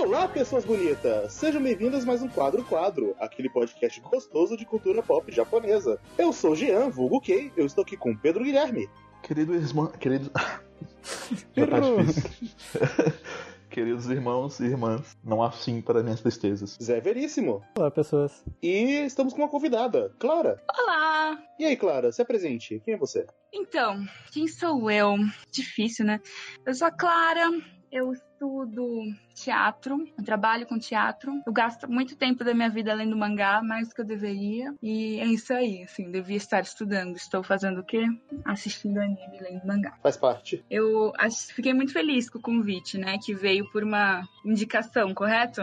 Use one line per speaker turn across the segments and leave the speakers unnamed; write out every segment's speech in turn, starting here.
Olá, pessoas bonitas! Sejam bem-vindas a mais um Quadro Quadro, aquele podcast gostoso de cultura pop japonesa. Eu sou Jean, vulgo Kei, eu estou aqui com Pedro Guilherme.
Querido irmão. Querido. Já tá difícil. Queridos irmãos e irmãs, não há fim para minhas tristezas.
Zé Veríssimo.
Olá, pessoas.
E estamos com uma convidada, Clara.
Olá!
E aí, Clara, se apresente. Quem é você?
Então, quem sou eu? Difícil, né? Eu sou a Clara, eu estudo teatro, eu trabalho com teatro. Eu gasto muito tempo da minha vida lendo mangá, mais do que eu deveria. E é isso aí, assim, devia estar estudando. Estou fazendo o quê? Assistindo anime, lendo mangá.
Faz parte.
Eu fiquei muito feliz com o convite, né? Que veio por uma indicação, correto?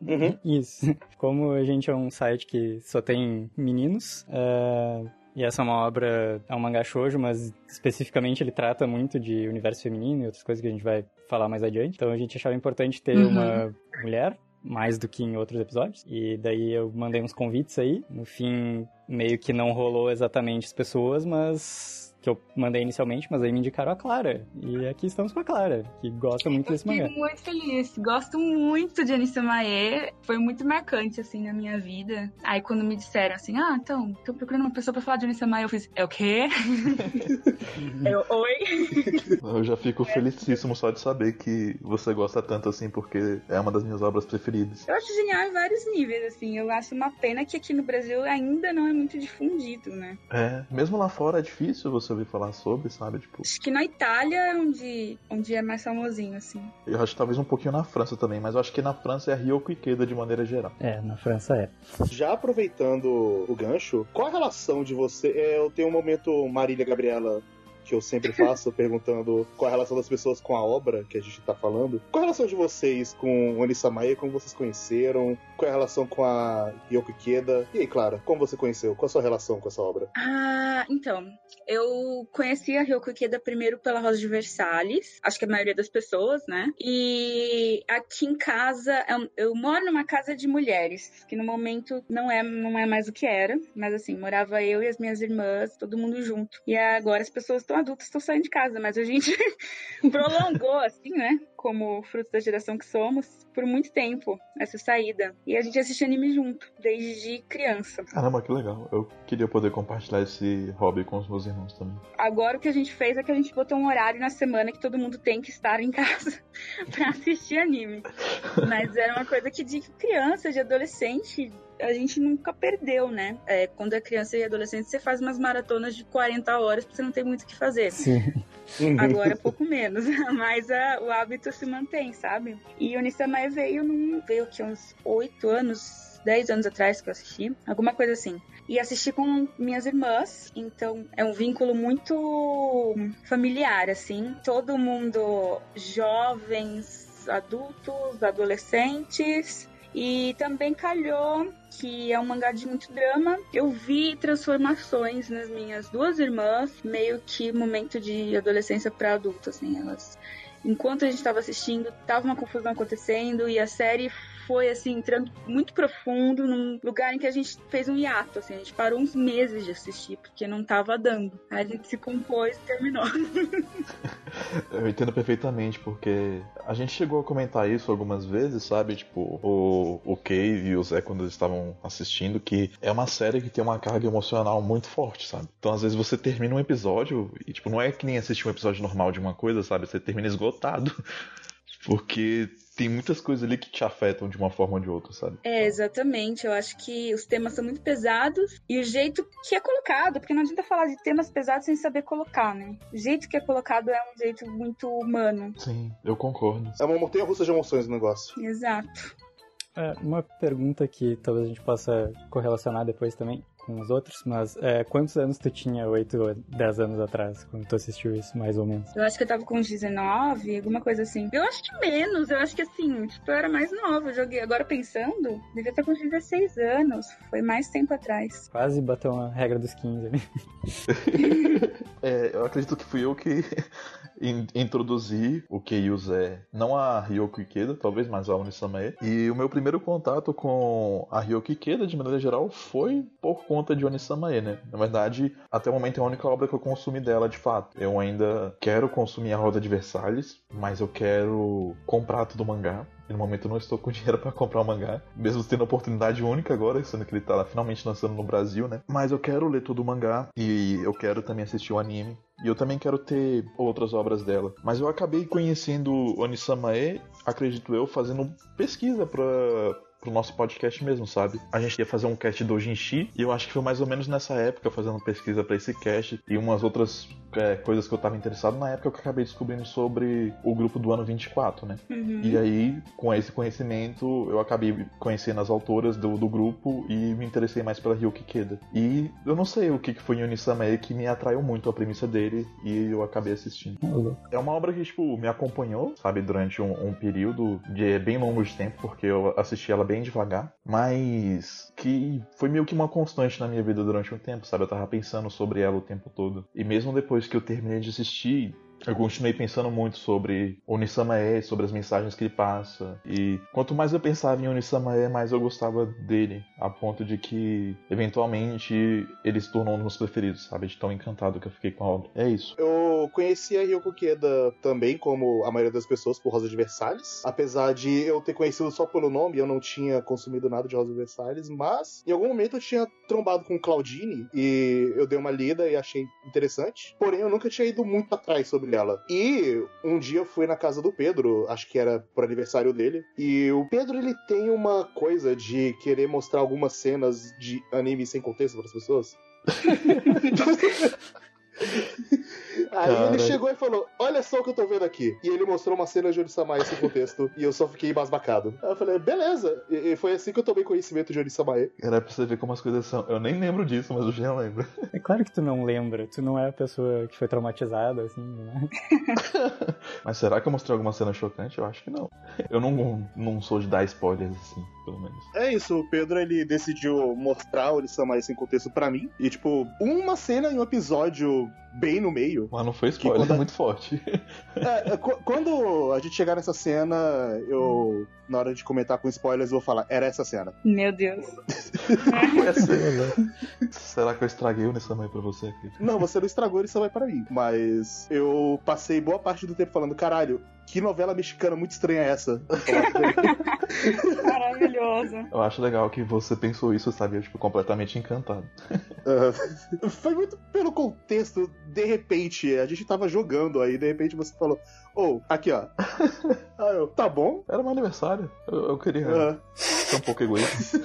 Uhum.
Isso. Como a gente é um site que só tem meninos, é, e essa é uma obra, é um mangá shoujo, mas especificamente ele trata muito de universo feminino e outras coisas que a gente vai falar mais adiante. Então a gente achava importante ter
Uhum.
uma mulher, mais do que em outros episódios. E daí eu mandei uns convites aí. No fim, meio que não rolou exatamente as pessoas, mas que eu mandei inicialmente, mas aí me indicaram a Clara. E aqui estamos com a Clara, que gosta muito
Eu
desse
fiquei
mangá.
muito feliz. Gosto muito de Anissa Mae. Foi muito marcante, assim, na minha vida. Aí, quando me disseram assim, ah, então, tô procurando uma pessoa pra falar de Anissa Mae, eu fiz, é o quê? eu, oi?
Eu já fico felicíssimo só de saber que você gosta tanto assim, porque é uma das minhas obras preferidas.
Eu acho genial em vários níveis, assim. Eu acho uma pena que aqui no Brasil ainda não é muito difundido, né?
É, mesmo lá fora é difícil você ouvir falar sobre, sabe? Tipo,
Acho que na Itália é onde, onde é mais famosinho, assim.
eu acho que talvez um pouquinho na França também, mas eu acho que na França é Ryoko Ikeda de maneira geral.
É, na França é.
Já aproveitando o gancho, qual a relação de você? é, Eu tenho um momento Marília Gabriela que eu sempre faço, perguntando qual a relação das pessoas com a obra que a gente tá falando. Qual a relação de vocês com Onissa Maia? Como vocês conheceram? Qual é a relação com a Yoko Ikeda? E aí, Clara, como você conheceu? Qual a sua relação com essa obra?
Ah, então. Eu conheci a Ryoko Ikeda primeiro pela Rosa de Versalhes. Acho que a maioria das pessoas, né? E aqui em casa, eu, eu moro numa casa de mulheres, que no momento não é, não é mais o que era. Mas assim, morava eu e as minhas irmãs, todo mundo junto. E agora as pessoas estão adultas, estão saindo de casa, mas a gente prolongou, assim, né? Como fruto da geração que somos, por muito tempo, essa saída. E a gente assiste anime junto, desde criança.
Caramba, que legal. Eu queria poder compartilhar esse hobby com os meus irmãos também.
Agora o que a gente fez é que a gente botou um horário na semana que todo mundo tem que estar em casa pra assistir anime. Mas era uma coisa que de criança, de adolescente, a gente nunca perdeu, né? É, quando é criança e adolescente, você faz umas maratonas de 40 horas porque você não tem muito o que fazer.
Sim.
Agora é pouco menos, mas a- o hábito se mantém, sabe? E o Nisamae veio num. veio aqui uns 8 anos, 10 anos atrás que eu assisti, alguma coisa assim. E assisti com minhas irmãs, então é um vínculo muito familiar, assim. Todo mundo, jovens, adultos, adolescentes. E também calhou que é um mangá de muito drama. Eu vi transformações nas minhas duas irmãs, meio que momento de adolescência para adulto, assim, elas enquanto a gente estava assistindo, tava uma confusão acontecendo e a série foi assim entrando muito profundo num lugar em que a gente fez um hiato, assim, a gente parou uns meses de assistir porque não tava dando. Aí a gente se compôs e terminou.
Eu entendo perfeitamente, porque a gente chegou a comentar isso algumas vezes, sabe? Tipo, o, o Cave e o Zé, quando eles estavam assistindo, que é uma série que tem uma carga emocional muito forte, sabe? Então, às vezes, você termina um episódio e, tipo, não é que nem assistir um episódio normal de uma coisa, sabe? Você termina esgotado. Porque tem muitas coisas ali que te afetam de uma forma ou de outra, sabe?
É, exatamente. Eu acho que os temas são muito pesados e o jeito que é colocado, porque não adianta falar de temas pesados sem saber colocar, né? O jeito que é colocado é um jeito muito humano.
Sim, eu concordo.
É uma montanha russa de emoções o negócio.
Exato.
É, uma pergunta que talvez a gente possa correlacionar depois também com os outros, mas é, quantos anos tu tinha, 8 ou 10 anos atrás, quando tu assistiu isso, mais ou menos?
Eu acho que eu tava com uns 19, alguma coisa assim. Eu acho que menos, eu acho que assim, tipo, eu era mais nova. Eu joguei, agora pensando, devia estar com uns 16 anos. Foi mais tempo atrás.
Quase bateu a regra dos 15 ali.
É, eu acredito que fui eu que in- introduzi o Kei Zé, não a Ryoko Ikeda, talvez, mas a Unisamae. E o meu primeiro contato com a Ryoko Ikeda, de maneira geral, foi por conta de Unisamae, né? Na verdade, até o momento é a única obra que eu consumi dela, de fato. Eu ainda quero consumir a Roda de Versalhes, mas eu quero comprar todo o mangá. E no momento eu não estou com dinheiro para comprar o mangá, mesmo tendo a oportunidade única agora, sendo que ele tá finalmente lançando no Brasil, né? Mas eu quero ler todo o mangá e eu quero também assistir o anime. E eu também quero ter outras obras dela. Mas eu acabei conhecendo Onisamae, acredito eu, fazendo pesquisa pra, pro nosso podcast mesmo, sabe? A gente ia fazer um cast do Jinshi e eu acho que foi mais ou menos nessa época fazendo pesquisa para esse cast e umas outras é, coisas que eu tava interessado na época que eu acabei descobrindo sobre o grupo do ano 24, né?
Uhum.
E aí, com esse conhecimento, eu acabei conhecendo as autoras do, do grupo e me interessei mais pela Ryuki Keda. E eu não sei o que que foi em Unisame que me atraiu muito a premissa dele e eu acabei assistindo. É uma obra que, tipo, me acompanhou, sabe, durante um, um período de bem longo de tempo, porque eu assisti ela bem devagar, mas que foi meio que uma constante na minha vida durante um tempo, sabe? Eu tava pensando sobre ela o tempo todo. E mesmo depois que eu terminei de assistir, eu continuei pensando muito sobre Onisamae, sobre as mensagens que ele passa. E quanto mais eu pensava em Onisamae, mais eu gostava dele. A ponto de que, eventualmente, ele se tornou um dos meus preferidos, sabe? De tão encantado que eu fiquei com a obra. É isso.
Eu conheci a Ryoko Kieda também, como a maioria das pessoas, por Rosa de Versalhes. Apesar de eu ter conhecido só pelo nome, eu não tinha consumido nada de Rosa de Versalhes. Mas, em algum momento, eu tinha trombado com Claudine e eu dei uma lida e achei interessante. Porém, eu nunca tinha ido muito atrás sobre ela. E um dia eu fui na casa do Pedro, acho que era pro aniversário dele. E o Pedro, ele tem uma coisa de querer mostrar algumas cenas de anime sem contexto para as pessoas. Aí ele chegou e falou: Olha só o que eu tô vendo aqui. E ele mostrou uma cena de Onisamae sem contexto. e eu só fiquei embasbacado. Aí eu falei: Beleza. E, e foi assim que eu tomei conhecimento de Onisamae.
Era pra você ver como as coisas são. Eu nem lembro disso, mas o Jean lembra.
É claro que tu não lembra, tu não é a pessoa que foi traumatizada, assim, né?
Mas será que eu mostrei alguma cena chocante? Eu acho que não. Eu não, não sou de dar spoilers assim, pelo menos.
É isso, o Pedro ele decidiu mostrar Onisamae sem contexto pra mim. E, tipo, uma cena em um episódio bem no meio.
Mas não foi spoiler,
quando
é muito forte.
É, é, qu- quando a gente chegar nessa cena, eu, na hora de comentar com spoilers, eu vou falar: Era essa cena.
Meu Deus.
Será que eu estraguei o Nissamai pra você aqui?
Não, você não estragou isso vai para mim. Mas eu passei boa parte do tempo falando, caralho, que novela mexicana muito estranha é essa?
Maravilhoso.
Eu acho legal que você pensou isso, sabe? Eu, tipo, completamente encantado.
Foi muito pelo contexto, de repente, a gente tava jogando aí, de repente você falou, ô, aqui ó. Aí eu, tá bom.
Era meu aniversário. Eu, eu queria
Ah,
ser um pouco egoísta.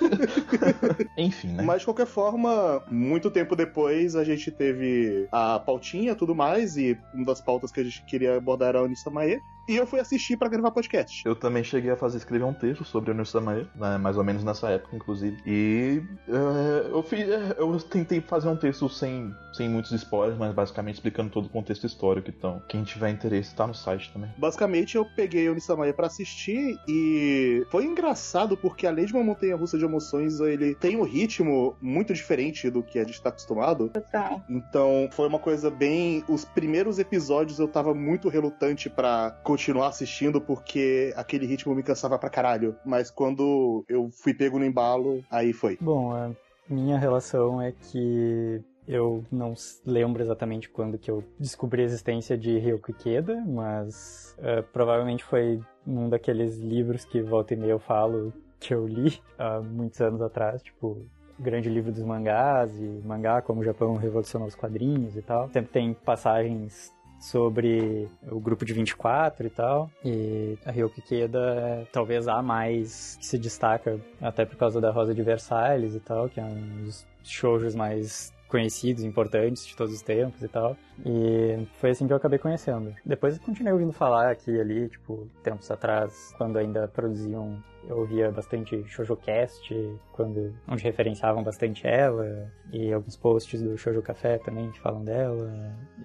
Enfim, né?
Mas de qualquer forma, muito tempo depois a gente teve a pautinha e tudo mais, e uma das pautas que a gente queria abordar era a Onisamae. E eu fui assistir pra gravar podcast.
Eu também cheguei a fazer escrever um texto sobre o Nusamae, né, mais ou menos nessa época, inclusive. E é, eu, fiz, é, eu tentei fazer um texto sem, sem muitos spoilers, mas basicamente explicando todo o contexto histórico. Então, quem tiver interesse, tá no site também.
Basicamente, eu peguei o Nisamae pra assistir e foi engraçado porque, além de uma montanha russa de emoções, ele tem um ritmo muito diferente do que a gente tá acostumado.
Total.
Então, foi uma coisa bem. Os primeiros episódios eu tava muito relutante pra continuar assistindo porque aquele ritmo me cansava pra caralho. Mas quando eu fui pego no embalo, aí foi.
Bom, a minha relação é que eu não lembro exatamente quando que eu descobri a existência de Ryoko Ikeda, mas eh, provavelmente foi num daqueles livros que volta e meia eu falo que eu li há muitos anos atrás, tipo grande livro dos mangás e mangá como o Japão revolucionou os quadrinhos e tal. Sempre tem passagens sobre o grupo de 24 e tal. E a Ryoko Ikeda é talvez a mais que se destaca, até por causa da Rosa de Versalhes e tal, que é um dos shoujos mais conhecidos, importantes de todos os tempos e tal. E foi assim que eu acabei conhecendo. Depois eu continuei ouvindo falar aqui e ali, tipo, tempos atrás, quando ainda produziam, eu ouvia bastante ShoujoCast, quando, onde referenciavam bastante ela, e alguns posts do Shoujo Café também que falam dela,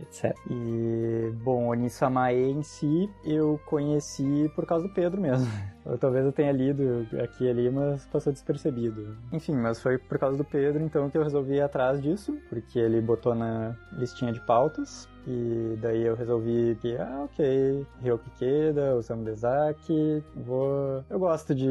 etc. E, bom, Onisamae em si, eu conheci por causa do Pedro mesmo. Ou talvez eu tenha lido aqui e ali, mas passou despercebido. Enfim, mas foi por causa do Pedro, então, que eu resolvi ir atrás disso, porque ele botou na listinha de pautas. E daí eu resolvi que, ah, ok, Ryoki Ikeda, Osamu Dezaki, vou... Eu gosto de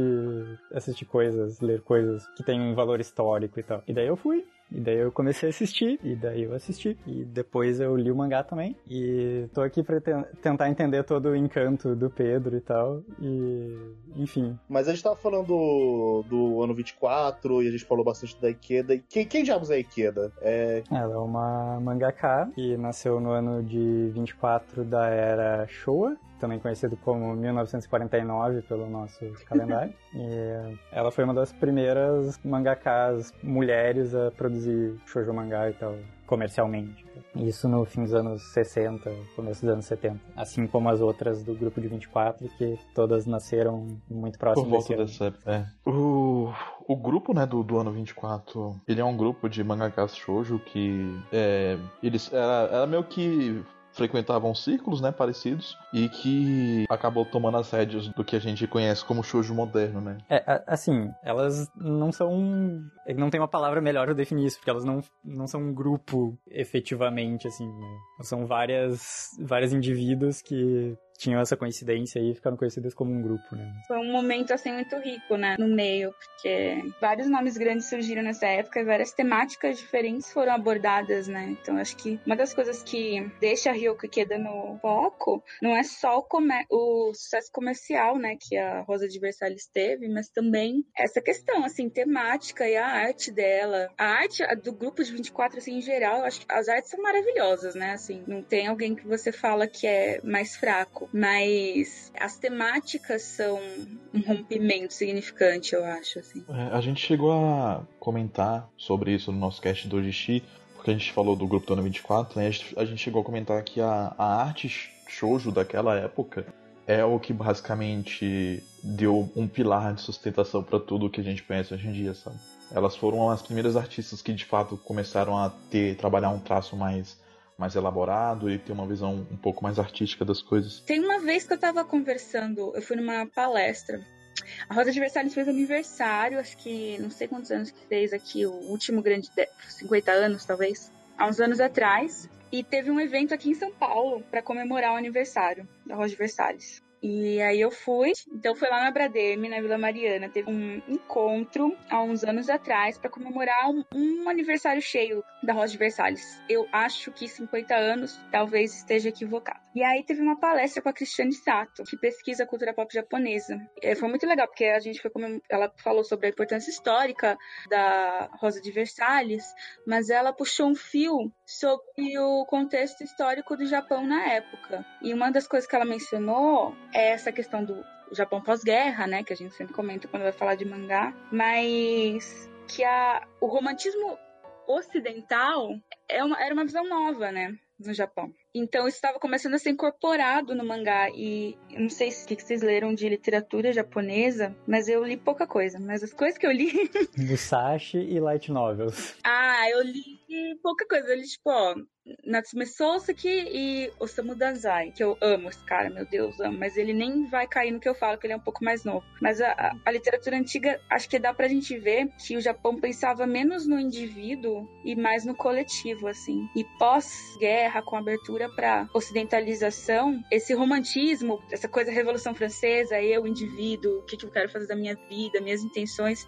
assistir coisas, ler coisas que têm um valor histórico e tal. E daí eu fui, E daí eu comecei a assistir, e daí eu assisti. E depois eu li o mangá também. E tô aqui pra te tentar entender todo o encanto do Pedro e tal. E, enfim.
Mas a gente tava falando do, do ano 24 e a gente falou bastante da Ikeda. E quem, quem diabos é Ikeda? É...
Ela é uma mangaka que nasceu no ano de 24 da era Showa também conhecido como 1949 pelo nosso calendário. e ela foi uma das primeiras mangakas mulheres a produzir shoujo mangá e tal, comercialmente. Isso no fim dos anos 60, começo dos anos 70. Assim como as outras do grupo de 24, que todas nasceram muito próximo
Por volta
desse ano.
dessa. É. O, o grupo, né, do, do ano 24, ele é um grupo de mangakas shoujo que é, eles era, era meio que frequentavam círculos, né, parecidos, e que acabou tomando as rédeas do que a gente conhece como shoujo moderno, né?
É, assim, elas não são. Não tem uma palavra melhor pra definir isso, porque elas não, não são um grupo efetivamente, assim. né? São várias, vários indivíduos que tinham essa coincidência aí e ficaram conhecidas como um grupo, né?
Foi um momento assim muito rico, né, no meio, porque vários nomes grandes surgiram nessa época e várias temáticas diferentes foram abordadas, né? Então acho que uma das coisas que deixa a Ryoko Ikeda no foco não é só o, comer- o sucesso comercial, né, que a Rosa de Versalhes teve, mas também essa questão assim temática e a arte dela. A arte do grupo de 24 assim em geral, acho que as artes são maravilhosas, né? Assim, não tem alguém que você fala que é mais fraco, mas as temáticas são um rompimento significante, eu acho, assim.
É, a gente chegou a comentar sobre isso no nosso cast do Ojishi, porque a gente falou do grupo do ano 24, né? A gente chegou a comentar que a, a arte shoujo daquela época é o que basicamente deu um pilar de sustentação para tudo que a gente conhece hoje em dia, sabe? Elas foram as primeiras artistas que de fato começaram a ter trabalhar um traço mais mais elaborado e ter uma visão um pouco mais artística das coisas.
Tem uma vez que eu tava conversando, eu fui numa palestra. A Rosa de Versalhes fez aniversário, acho que não sei quantos anos que fez aqui, o último grande, de- 50 anos talvez, há uns anos atrás. E teve um evento aqui em São Paulo para comemorar o aniversário da Rosa de Versalhes. E aí eu fui, então foi lá na Brademe, na Vila Mariana, teve um encontro há uns anos atrás para comemorar um, um aniversário cheio da Rosa de Versalhes. Eu acho que 50 anos, talvez esteja equivocado. E aí teve uma palestra com a Cristiane Sato, que pesquisa a cultura pop japonesa. É, foi muito legal, porque a gente foi comem- ela falou sobre a importância histórica da Rosa de Versalhes, mas ela puxou um fio sobre o contexto histórico do Japão na época. E uma das coisas que ela mencionou é essa questão do Japão pós-guerra, né, que a gente sempre comenta quando vai falar de mangá, mas que a, o romantismo ocidental é uma- era uma visão nova, né, no Japão. Então isso estava começando a ser incorporado no mangá e eu não sei se o que vocês leram de literatura japonesa, mas eu li pouca coisa. Mas as coisas que eu li,
Musashi e light novels.
ah, eu li pouca coisa. Eu li tipo, ó, Natsume Soseki e Osamu Dazai, que eu amo esse cara, meu Deus, amo. Mas ele nem vai cair no que eu falo, que ele é um pouco mais novo. Mas a- a literatura antiga, acho que dá pra gente ver que o Japão pensava menos no indivíduo e mais no coletivo, assim. E pós-guerra, com abertura pra ocidentalização, esse romantismo, essa coisa Revolução Francesa, eu, indivíduo, o que, que eu quero fazer da minha vida, minhas intenções,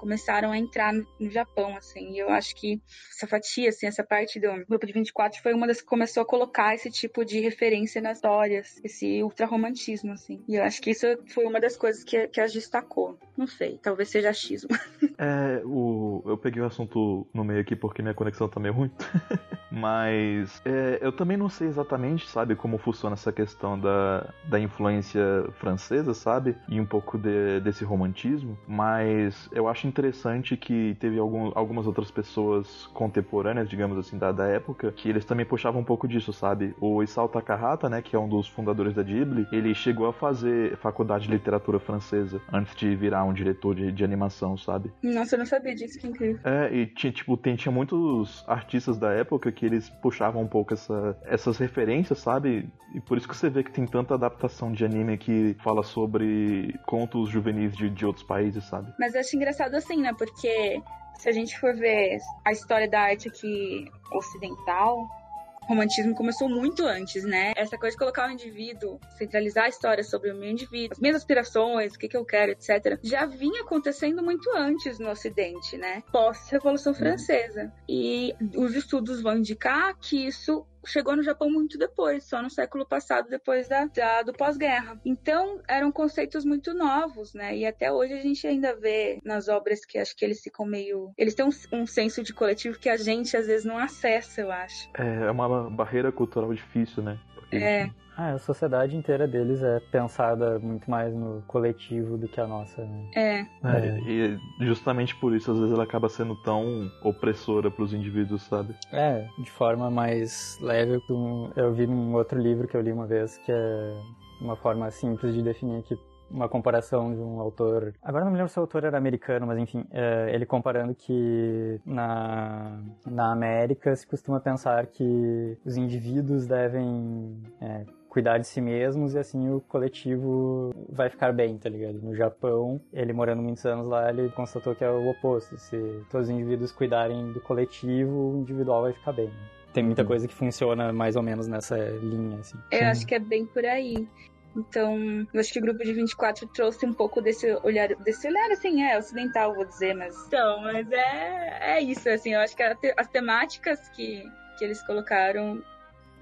começaram a entrar no, Japão, assim. E eu acho que essa fatia, assim, essa parte do grupo de 24 foi uma das que começou a colocar esse tipo de referência nas histórias, esse ultrarromantismo, assim. E eu acho que isso foi uma das coisas que, que as destacou. Não sei, talvez seja achismo.
É, o, eu peguei o assunto no meio aqui porque minha conexão tá meio ruim. Mas é, eu também não sei exatamente, sabe, como funciona essa questão da, da influência francesa, sabe? E um pouco de- desse romantismo. Mas eu acho interessante que teve algum, algumas outras pessoas contemporâneas, digamos assim, da, da época, que eles também puxavam um pouco disso, sabe? O Isao Takahata, né, que é um dos fundadores da Ghibli, ele chegou a fazer faculdade de literatura francesa antes de virar um diretor de, de animação, sabe?
Nossa, eu não sabia disso, que incrível.
É, e tinha, tipo, tem, tinha muitos artistas da época que eles puxavam um pouco essa, essas referências, sabe? E por isso que você vê que tem tanta adaptação de anime que fala sobre contos juvenis de, de outros países, sabe?
Mas eu acho engraçado assim, né? Porque se a gente for ver a história da arte aqui ocidental, romantismo começou muito antes, né? Essa coisa de colocar o indivíduo, centralizar a história sobre o meu indivíduo, as minhas aspirações, o que, que eu quero, etc., já vinha acontecendo muito antes no Ocidente, né? Pós-Revolução Francesa. E os estudos vão indicar que isso chegou no Japão muito depois, só no século passado, depois da, da do pós-guerra. Então, eram conceitos muito novos, né? E até hoje a gente ainda vê nas obras que acho que eles ficam meio. Eles têm um, um senso de coletivo que a gente às vezes não acessa, eu acho.
É, é uma barreira cultural difícil, né?
Porque... É.
Ah, a sociedade inteira deles é pensada muito mais no coletivo do que a nossa. Né?
É.
é. E justamente por isso, às vezes, ela acaba sendo tão opressora para os indivíduos, sabe?
É, de forma mais leve. Eu vi num outro livro que eu li uma vez, que é uma forma simples de definir que uma comparação de um autor. Agora não me lembro se o autor era americano, mas enfim, é, ele comparando que na, na América se costuma pensar que os indivíduos devem é, cuidar de si mesmos e assim o coletivo vai ficar bem, tá ligado? No Japão, ele morando muitos anos lá, ele constatou que é o oposto. Se todos os indivíduos cuidarem do coletivo, o individual vai ficar bem. Tem muita coisa que funciona mais ou menos nessa linha, assim.
Eu acho que é bem por aí. Então, eu acho que o grupo de 24 trouxe um pouco desse olhar, desse olhar assim, é ocidental, vou dizer, mas. Então, mas é, é isso, assim, eu acho que as temáticas que, que eles colocaram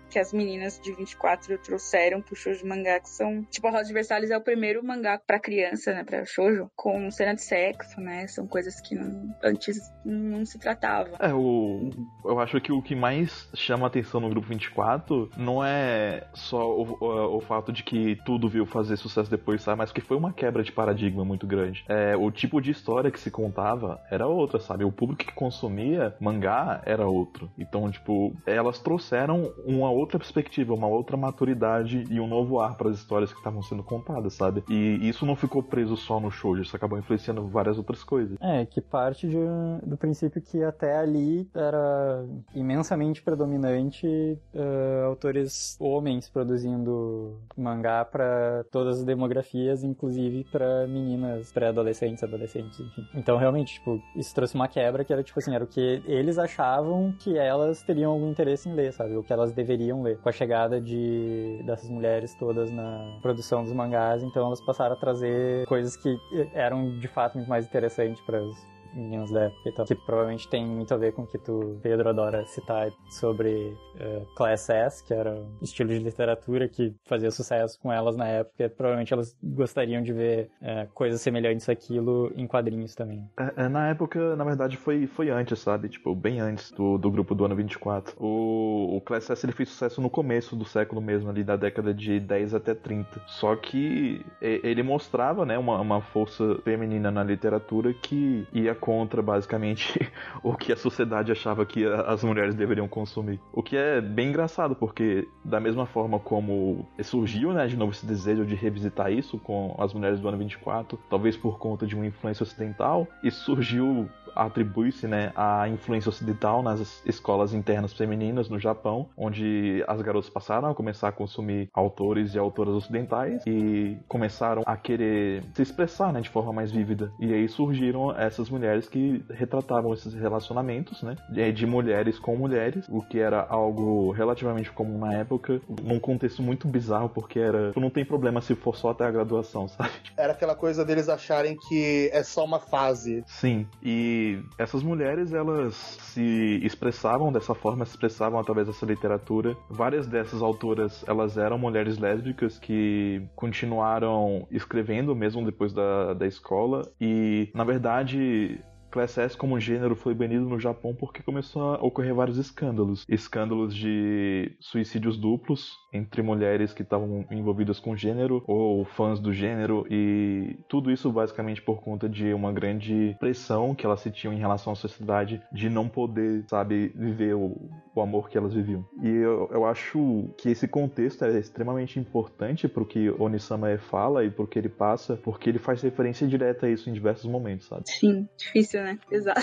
que as meninas de 24 trouxeram pro shoujo mangá, que são, tipo, a Rosa de Versalhes é o primeiro mangá para criança, né, para shoujo, com cena de sexo, né, são coisas que não, antes não se tratava.
É, o, eu acho que o que mais chama atenção no grupo 24 não é só o, o, o fato de que tudo viu fazer sucesso depois, sabe, mas que foi uma quebra de paradigma muito grande. É, o tipo de história que se contava era outra, sabe, o público que consumia mangá era outro. Então, tipo, elas trouxeram uma outra perspectiva, uma outra maturidade e um novo ar para as histórias que estavam sendo contadas, sabe? E isso não ficou preso só no show, isso acabou influenciando várias outras coisas.
É, que parte de, do princípio que até ali era imensamente predominante uh, autores homens produzindo mangá para todas as demografias, inclusive para meninas pré-adolescentes, adolescentes, enfim. Então, realmente, tipo, isso trouxe uma quebra que era, tipo assim, era o que eles achavam que elas teriam algum interesse em ler, sabe? O que elas deveriam queriam ler. Com a chegada de dessas mulheres todas na produção dos mangás, então elas passaram a trazer coisas que eram de fato muito mais interessantes para as meninos da época e tal, que provavelmente tem muito a ver com o que tu, Pedro, adora citar sobre uh, Class S, que era um estilo de literatura que fazia sucesso com elas na época. Provavelmente elas gostariam de ver uh, coisas semelhantes àquilo em quadrinhos também.
É, é, na época, na verdade, foi, foi antes, sabe? Tipo, bem antes do, do grupo do ano 24. O, o Class S ele fez sucesso no começo do século mesmo, ali da década de 10 até 30. Só que ele mostrava, né, uma, uma força feminina na literatura que ia contra basicamente o que a sociedade achava que as mulheres deveriam consumir. O que é bem engraçado, porque da mesma forma como surgiu, né, de novo esse desejo de revisitar isso com as mulheres do ano 24, talvez por conta de uma influência ocidental, e surgiu atribui-se né, a influência ocidental nas escolas internas femininas no Japão, onde as garotas passaram a começar a consumir autores e autoras ocidentais e começaram a querer se expressar né, de forma mais vívida. E aí surgiram essas mulheres que retratavam esses relacionamentos né, de mulheres com mulheres, o que era algo relativamente comum na época, num contexto muito bizarro, porque era. Não tem problema se for só até a graduação, sabe?
Era aquela coisa deles acharem que é só uma fase.
Sim, e essas mulheres elas se expressavam dessa forma, se expressavam através dessa literatura. Várias dessas autoras elas eram mulheres lésbicas que continuaram escrevendo mesmo depois da, da escola e na verdade Class S como gênero foi banido no Japão porque começou a ocorrer vários escândalos. Escândalos de suicídios duplos entre mulheres que estavam envolvidas com gênero ou fãs do gênero e tudo isso basicamente por conta de uma grande pressão que elas sentiam em relação à sociedade de não poder, sabe, viver o, o amor que elas viviam. E eu, eu acho que esse contexto é extremamente importante pro que Onisama fala e pro que ele passa, porque ele faz referência direta a isso em diversos momentos, sabe?
Sim, difícil, né? Exato.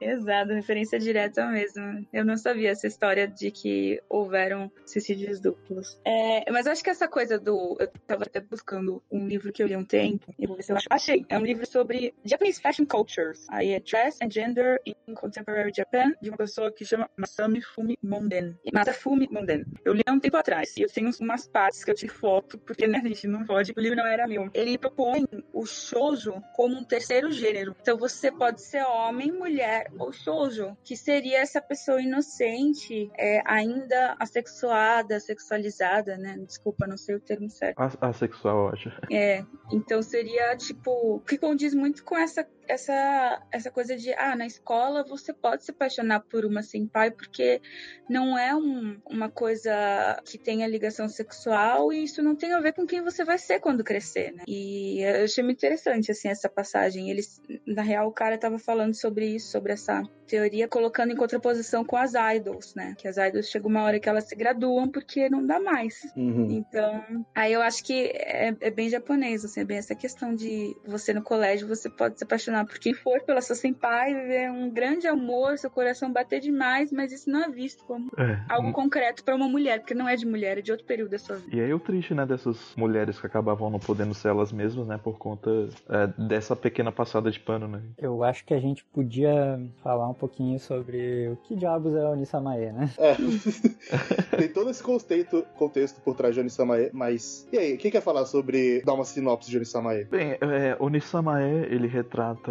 Exato, referência direta mesmo. Eu não sabia essa história de que houveram suicídios duplos. É, mas eu acho que essa coisa do. Eu tava até buscando um livro que eu li um tempo, eu vou ver se eu acho. Achei. É um livro sobre Japanese Fashion Cultures. Aí é Dress and Gender in Contemporary Japan, de uma pessoa que chama Masami Fumi Monden. Masafumi Monden. Eu li há um tempo atrás e eu tenho umas partes que eu tive foto, porque né, gente não pode, o livro não era meu. Ele propõe o shoujo como um terceiro gênero. Então você pode ser homem, mulher ou shoujo, que seria essa pessoa inocente, é, ainda assexuada, sexualizada, né? Desculpa, não sei o termo certo.
Asexual, eu acho.
É, então seria tipo, que condiz muito com essa essa, essa coisa de, ah, na escola você pode se apaixonar por uma senpai porque não é um, uma coisa que tenha ligação sexual e isso não tem a ver com quem você vai ser quando crescer, né? E eu achei muito interessante, assim, essa passagem. Eles, na real, o cara tava falando sobre isso, sobre essa teoria, colocando em contraposição com as idols, né? Que as idols chegam uma hora que elas se graduam porque não dá mais.
Uhum.
Então, aí eu acho que é, é bem japonês, assim, é bem essa questão de você no colégio, você pode se apaixonar apaixonar por quem for, pela sua senpai, viver um grande amor, seu coração bater demais, mas isso não é visto como
É.
algo concreto para uma mulher, porque não é de mulher, é de outro período da sua vida.
E aí o triste, né, dessas mulheres que acabavam não podendo ser elas mesmas, né, por conta é, dessa pequena passada de pano, né?
Eu acho que a gente podia falar um pouquinho sobre o que diabos é o Nisamae, né?
É. Tem todo esse contexto, contexto por trás de Onisamae, mas. E aí, quem quer falar sobre. dar uma sinopse de Onisamae?
Bem, é, o Nisamae, ele retrata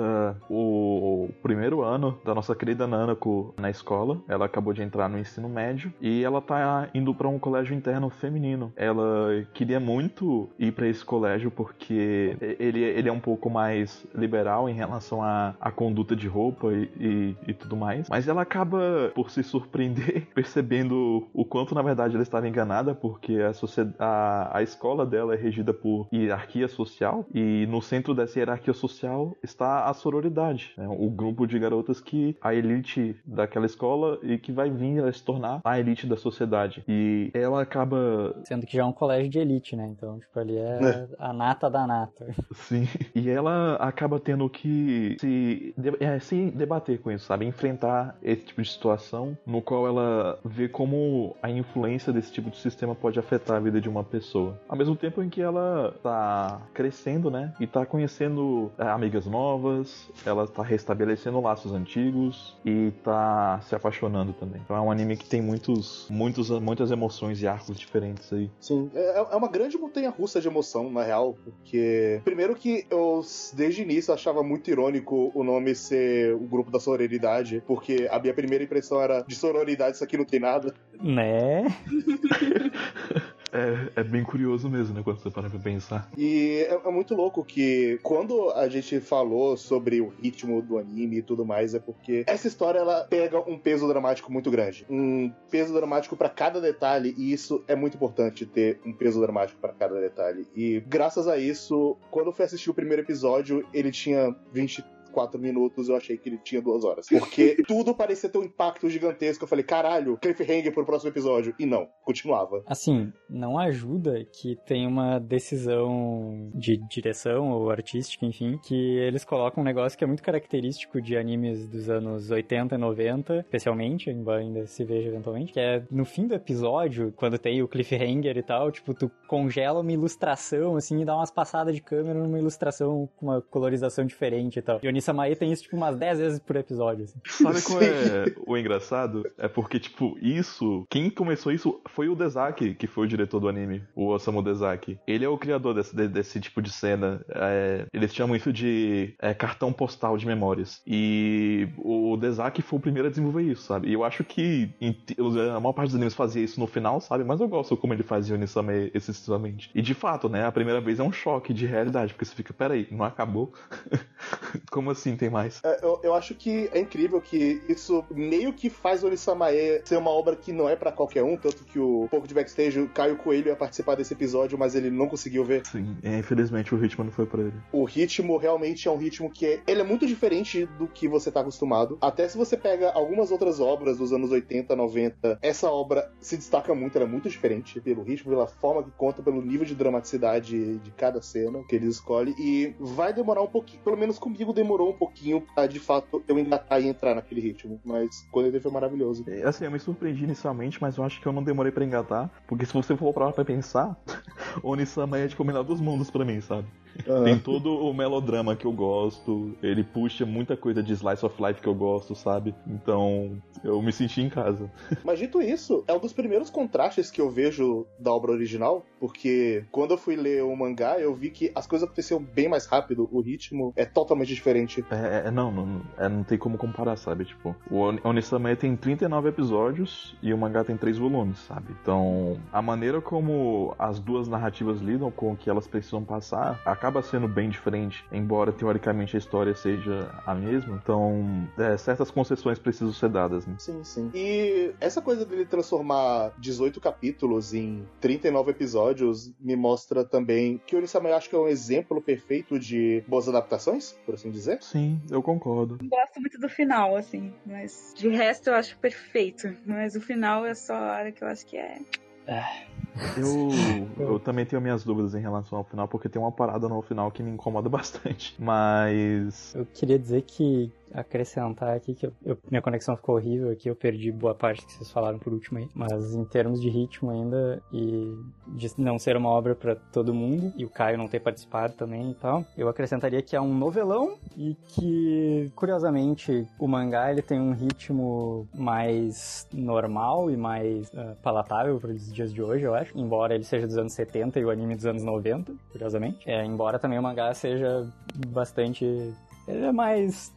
o primeiro ano da nossa querida Nanako na escola. Ela acabou de entrar no ensino médio e ela tá indo para um colégio interno feminino. Ela queria muito ir para esse colégio porque ele, ele é um pouco mais liberal em relação à, à conduta de roupa e, e, e tudo mais. Mas ela acaba por se surpreender percebendo o quanto na verdade ela estava enganada porque a, a, a escola dela é regida por hierarquia social e no centro dessa hierarquia social está a sororidade, né? o grupo de garotas que a elite daquela escola e que vai vir a se tornar a elite da sociedade. E ela acaba
Sendo que já é um colégio de elite, né? Então, tipo, ali é,
É.
a nata da nata.
Sim. E ela acaba tendo que se, é, se debater com isso, sabe? Enfrentar esse tipo de situação no qual ela vê como a influência desse tipo de sistema pode afetar a vida de uma pessoa. Ao mesmo tempo em que ela tá crescendo, né? E tá conhecendo é, amigas novas, ela tá restabelecendo laços antigos e tá se apaixonando também. Então é um anime que tem muitos, muitos, muitas emoções e arcos diferentes aí.
Sim, é, é uma grande montanha russa de emoção, na real, porque. Primeiro que eu, desde o início, achava muito irônico o nome ser o grupo da sororidade, porque a minha primeira impressão era de sororidade, isso aqui não tem nada.
Né?
É, é bem curioso mesmo, né? Quando você para pra pensar.
E é, é muito louco que quando a gente falou sobre o ritmo do anime e tudo mais, é porque essa história ela pega um peso dramático muito grande. Um peso dramático pra cada detalhe, e isso é muito importante ter um peso dramático pra cada detalhe. E graças a isso, quando eu fui assistir o primeiro episódio, ele tinha 24 minutos, eu achei que ele tinha duas horas. Porque tudo parecia ter um impacto gigantesco. Eu falei, caralho, cliffhanger pro próximo episódio. E não, continuava.
Assim, não ajuda que tem uma decisão de direção ou artística, enfim, que eles colocam um negócio que é muito característico de animes dos anos 80 e 90, especialmente, embora ainda se veja eventualmente, que é no fim do episódio, quando tem o cliffhanger e tal, tipo, tu congela uma ilustração, assim, e dá umas passadas de câmera numa ilustração com uma colorização diferente e tal. E o Nisamae tem isso, tipo, umas 10 vezes por episódio, assim.
Sabe qual é o engraçado? É porque, tipo, isso. Quem começou isso foi o Dezaki, que foi o diretor do anime, o Osamu Dezaki. Ele é o criador desse, de- desse tipo de cena. É, eles chamam isso de é, cartão postal de memórias. E o Dezaki foi o primeiro a desenvolver isso, sabe? E eu acho que a maior parte dos animes fazia isso no final, sabe? Mas eu gosto como ele fazia o Nisame excessivamente. E de fato, né? A primeira vez é um choque de realidade, porque você fica, peraí, não acabou? como assim tem mais?
É, eu, eu acho que é incrível que isso meio que faz o Onisamae ser uma obra que não é pra qualquer um, tanto que o pouco de backstage, o Caio Coelho ia participar desse episódio, mas ele não conseguiu ver.
Sim, é, infelizmente o ritmo não foi pra ele.
O ritmo realmente é um ritmo que é, ele é muito diferente do que você tá acostumado. Até se você pega algumas outras obras dos anos 80, 90, essa obra se destaca muito, ela é muito diferente pelo ritmo, pela forma que conta, pelo nível de dramaticidade de cada cena que eles escolhem. E vai demorar um pouquinho, pelo menos comigo demorou demorou um pouquinho pra, de fato, eu engatar e entrar naquele ritmo. Mas quando ele foi maravilhoso.
É, Assim, eu me surpreendi inicialmente, mas eu acho que eu não demorei pra engatar. Porque se você for parar pra pensar, Onisama é tipo o melhor dos mundos pra mim, sabe? Tem todo o melodrama que eu gosto, ele puxa muita coisa de Slice of Life que eu gosto, sabe? Então, eu me senti em casa.
Mas dito isso, é um dos primeiros contrastes que eu vejo da obra original, porque quando eu fui ler o mangá, eu vi que as coisas aconteciam bem mais rápido, o ritmo é totalmente diferente.
É, é- não, não, é, não tem como comparar, sabe? Tipo, o Oni- Onisama tem 39 episódios e o mangá tem 3 volumes, sabe? Então, a maneira como as duas narrativas lidam com o que elas precisam passar acaba sendo bem diferente, embora teoricamente a história seja a mesma. Então, é, certas concessões precisam ser dadas, né?
Sim, sim. E essa coisa dele transformar 18 capítulos em 39 episódios me mostra também que o Onisama eu acho que é um exemplo perfeito de boas adaptações, por assim dizer.
Sim, eu concordo.
Gosto muito do final, assim, mas de resto eu acho perfeito. Mas o final é só a hora que eu acho que é.
Eu, eu também tenho minhas dúvidas em relação ao final, porque tem uma parada no final que me incomoda bastante. Mas.
Eu queria dizer que acrescentar aqui que eu- eu- minha conexão ficou horrível aqui, eu perdi boa parte que vocês falaram por último aí. Mas em termos de ritmo ainda e de não ser uma obra pra todo mundo e o Caio não ter participado também e tal, eu acrescentaria que é um novelão e que curiosamente o mangá ele tem um ritmo mais normal e mais ah, palatável para os dias de hoje, eu acho, embora ele seja dos anos 70 e o anime dos anos 90, curiosamente. É, embora também o mangá seja bastante ele é mais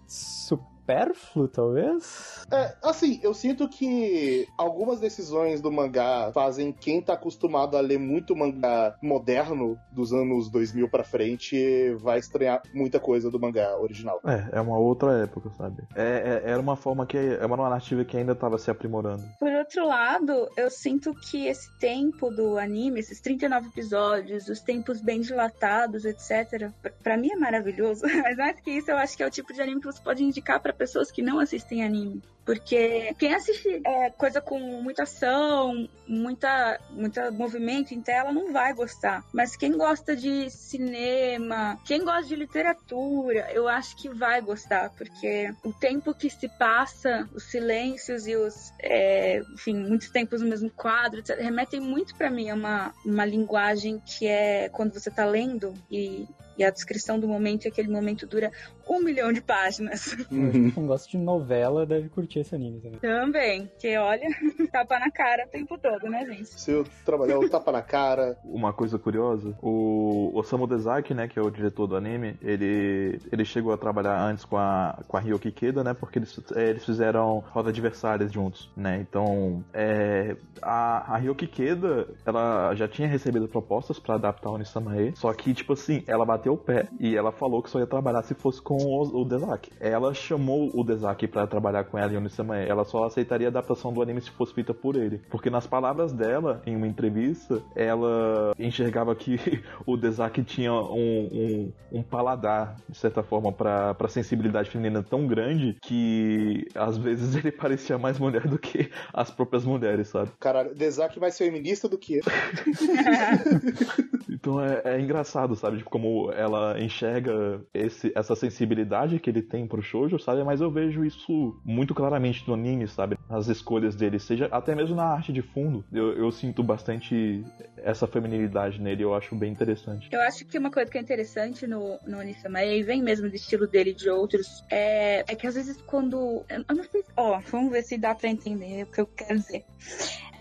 supérfluo, talvez?
É, assim, eu sinto que algumas decisões do mangá fazem quem tá acostumado a ler muito mangá moderno dos anos 2000 pra frente vai estranhar muita coisa do mangá original.
É, é uma outra época, sabe? É, é- era uma forma que. É uma narrativa que ainda tava se aprimorando.
Por outro lado, eu sinto que esse tempo do anime, esses 39 episódios, os tempos bem dilatados, etc., pra- pra mim é maravilhoso. Mas mais que isso, eu acho que é o tipo de anime que você pode indicar pra pessoas que não assistem anime. Porque quem assiste é, coisa com muita ação, muita, muita movimento em tela, não vai gostar. Mas quem gosta de cinema, quem gosta de literatura, eu acho que vai gostar. Porque o tempo que se passa, os silêncios e os, é, enfim, muitos tempos no mesmo quadro, remetem muito pra mim a uma, uma linguagem que é quando você tá lendo e, e a descrição do momento, e aquele momento dura um milhão de páginas.
Quem gosta de novela deve curtir esse anime também.
Também, que olha, tapa na cara o tempo todo, né, gente?
Se eu trabalhar o tapa na cara,
Uma coisa curiosa, o Osamu Dezaki, né, que é o diretor do anime, ele, ele chegou a trabalhar antes com a, com a Ryoki Keda, né, porque eles, é, eles fizeram Roda Adversárias juntos, né, então é, a, a Ryoki Keda, ela já tinha recebido propostas pra adaptar o Onisamae, só que, tipo assim, ela bateu o pé e ela falou que só ia trabalhar se fosse com o, o Dezaki. Ela chamou o Dezaki pra trabalhar com ela em Onisamae, ela só aceitaria a adaptação do anime se fosse feita por ele, porque nas palavras dela, em uma entrevista, ela enxergava que o Dezaki tinha um, um, um paladar, de certa forma, pra, pra sensibilidade feminina tão grande que às vezes ele parecia mais mulher do que as próprias mulheres, sabe?
caralho, Dezaki mais feminista do que eu.
Então é, é engraçado, sabe? Tipo, como ela enxerga esse, essa sensibilidade que ele tem pro shoujo, sabe? Mas eu vejo isso muito claramente no anime, sabe? As escolhas dele, seja até mesmo na arte de fundo. Eu, eu sinto bastante essa feminilidade nele, eu acho bem interessante.
Eu acho que uma coisa que é interessante no, no Onisama, e vem mesmo do estilo dele de outros, é, é que às vezes quando. Eu não sei. Ó, vamos ver se dá pra entender o que eu quero dizer.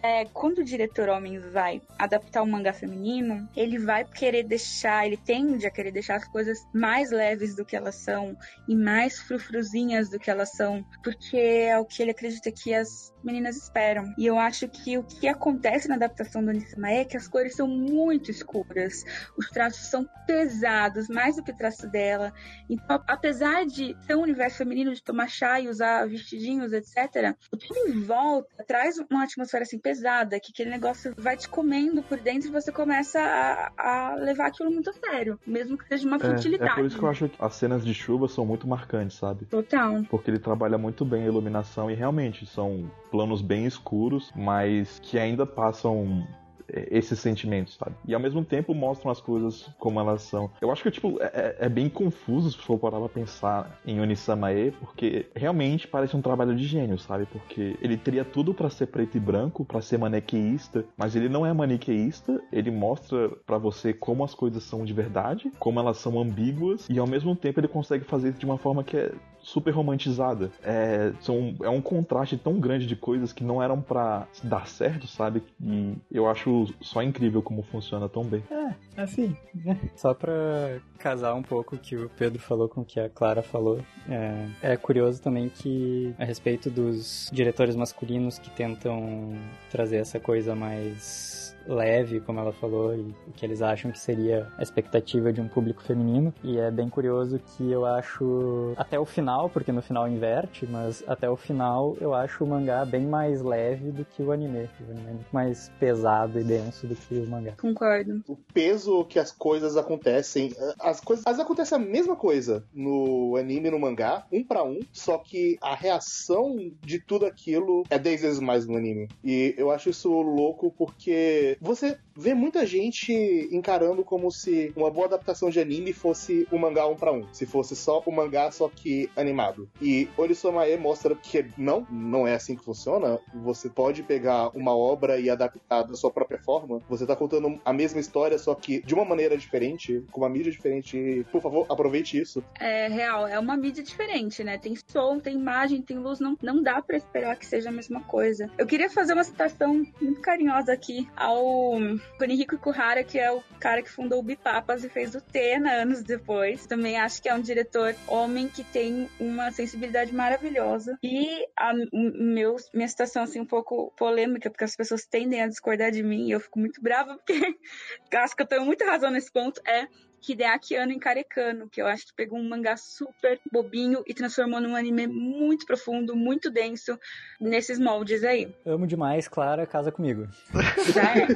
É, quando o diretor homem vai adaptar um mangá feminino, ele vai querer deixar, ele tende a querer deixar as coisas mais leves do que elas são e mais frufruzinhas do que elas são, porque é o que ele acredita que as meninas esperam. E eu acho que o que acontece na adaptação do Onisama é que as cores são muito escuras, os traços são pesados, mais do que o traço dela. Então, apesar de ser um universo feminino, de tomar chá e usar vestidinhos, etc., o tudo em volta traz uma atmosfera assim pesada, que aquele negócio vai te comendo por dentro e você começa a, a levar aquilo muito a sério, mesmo que seja uma
É,
futilidade.
é por isso que eu acho que as cenas de chuva são muito marcantes, sabe?
Total.
Porque ele trabalha muito bem a iluminação e realmente são planos bem escuros, mas que ainda passam esses sentimentos, sabe? E ao mesmo tempo mostram as coisas como elas são. Eu acho que, tipo, é, é bem confuso se for parar pra pensar em Onisamae, porque realmente parece um trabalho de gênio, sabe? Porque ele teria tudo para ser preto e branco, para ser maniqueísta, mas ele não é maniqueísta, ele mostra para você como as coisas são de verdade, como elas são ambíguas, e ao mesmo tempo ele consegue fazer isso de uma forma que é super romantizada. É, são, é um contraste tão grande de coisas que não eram para dar certo, sabe? E eu acho só incrível como funciona tão bem.
É, assim, né? Só pra casar um pouco o que o Pedro falou com o que a Clara falou, é, é curioso também que, a respeito dos diretores masculinos que tentam trazer essa coisa mais leve, como ela falou, e o que eles acham que seria a expectativa de um público feminino. E é bem curioso que eu acho até o final, porque no final inverte, mas até o final eu acho o mangá bem mais leve do que o anime. O anime é muito mais pesado e denso do que o mangá.
Concordo.
O peso que as coisas acontecem, as coisas, as acontecem a mesma coisa no anime e no mangá, um para um, só que a reação de tudo aquilo é 10 vezes mais no anime. E eu acho isso louco porque você vê muita gente encarando como se uma boa adaptação de anime fosse o um mangá um para um, se fosse só o mangá só que animado. E Orisomae mostra que não, não é assim que funciona. Você pode pegar uma obra e adaptar da sua própria forma. Você tá contando a mesma história, só que de uma maneira diferente, com uma mídia diferente. Por favor, aproveite isso.
É real, é uma mídia diferente, né? Tem som, tem imagem, tem luz, não, não dá para esperar que seja a mesma coisa. Eu queria fazer uma citação muito carinhosa aqui ao Kunihiko Kuhara, que é o cara que fundou o Bipapas e fez o Tena anos depois. Também acho que é um diretor homem que tem uma sensibilidade maravilhosa. E a meu, minha situação, assim, um pouco polêmica, porque as pessoas tendem a discordar de mim e eu fico muito brava, porque acho que eu tenho muita razão nesse ponto, é Hideaki Anno em Karekano, que eu acho que pegou um mangá super bobinho e transformou num anime muito profundo, muito denso, nesses moldes aí.
Amo demais, Clara, casa comigo.
Já é.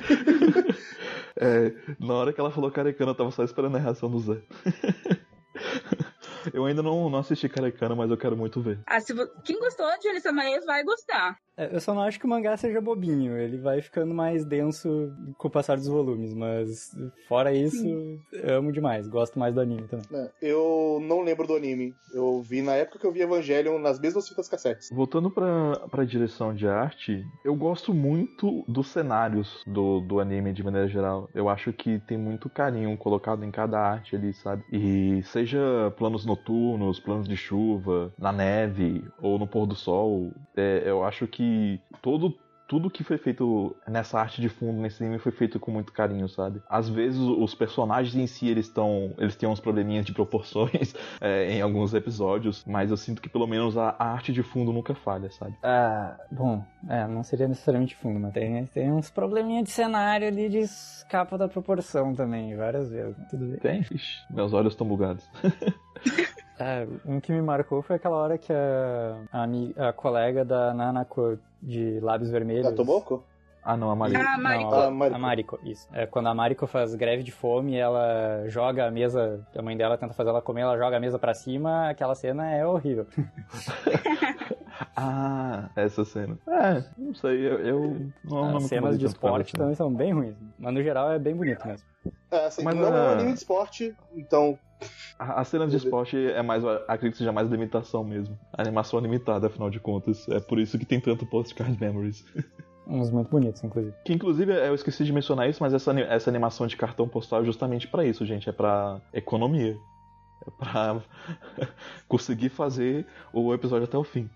é na hora que ela falou Karekano, eu tava só esperando a reação do Zé. Eu ainda não, não assisti Karekano, mas eu quero muito ver.
Ah, se vo... Quem gostou de Elisa Maia vai gostar.
É, eu só não acho que o mangá seja bobinho. Ele vai ficando mais denso com o passar dos volumes. Mas, fora isso, Sim. amo demais. Gosto mais do anime também.
É, eu não lembro do anime. Eu vi na época que eu vi Evangelion nas mesmas fitas cassetes.
Voltando pra, pra direção de arte, eu gosto muito dos cenários do, do anime de maneira geral. Eu acho que tem muito carinho colocado em cada arte ali, sabe? E seja planos noturnos, planos de chuva, na neve ou no pôr do sol, é, eu acho que todo tudo que foi feito nessa arte de fundo, nesse anime, foi feito com muito carinho, sabe? Às vezes os personagens em si, eles estão. Eles têm uns probleminhas de proporções é, em alguns episódios, mas eu sinto que pelo menos a, a arte de fundo nunca falha, sabe?
Ah, bom, é, não seria necessariamente fundo, mas tem, tem uns probleminhas de cenário ali de escapa da proporção também, várias vezes. Tudo bem.
Tem? Ixi, meus olhos estão bugados.
É, um que me marcou foi aquela hora que a, a, a colega da Nanako de lábios vermelhos.
A Tomoko?
Ah, não, a Mariko.
Ah, a Mariko.
Não, a, a, a Mariko, isso. É, quando a Mariko faz greve de fome, ela joga a mesa, a mãe dela tenta fazer ela comer, ela joga a mesa pra cima, aquela cena é horrível.
ah, essa cena. É, não sei, eu, eu não,
As cenas de esporte também são bem ruins, mas no geral é bem bonito mesmo.
É, assim, mas, não é um anime de esporte, então
a, cena de esporte é mais, acredito que seja mais limitação mesmo. A animação é limitada, afinal de contas. É por isso que tem tanto postcard memories.
Uns muito bonitos, inclusive.
Que inclusive eu esqueci de mencionar isso, mas essa, essa animação de cartão postal é justamente para isso, gente. É para economia. É pra conseguir fazer o episódio até o fim.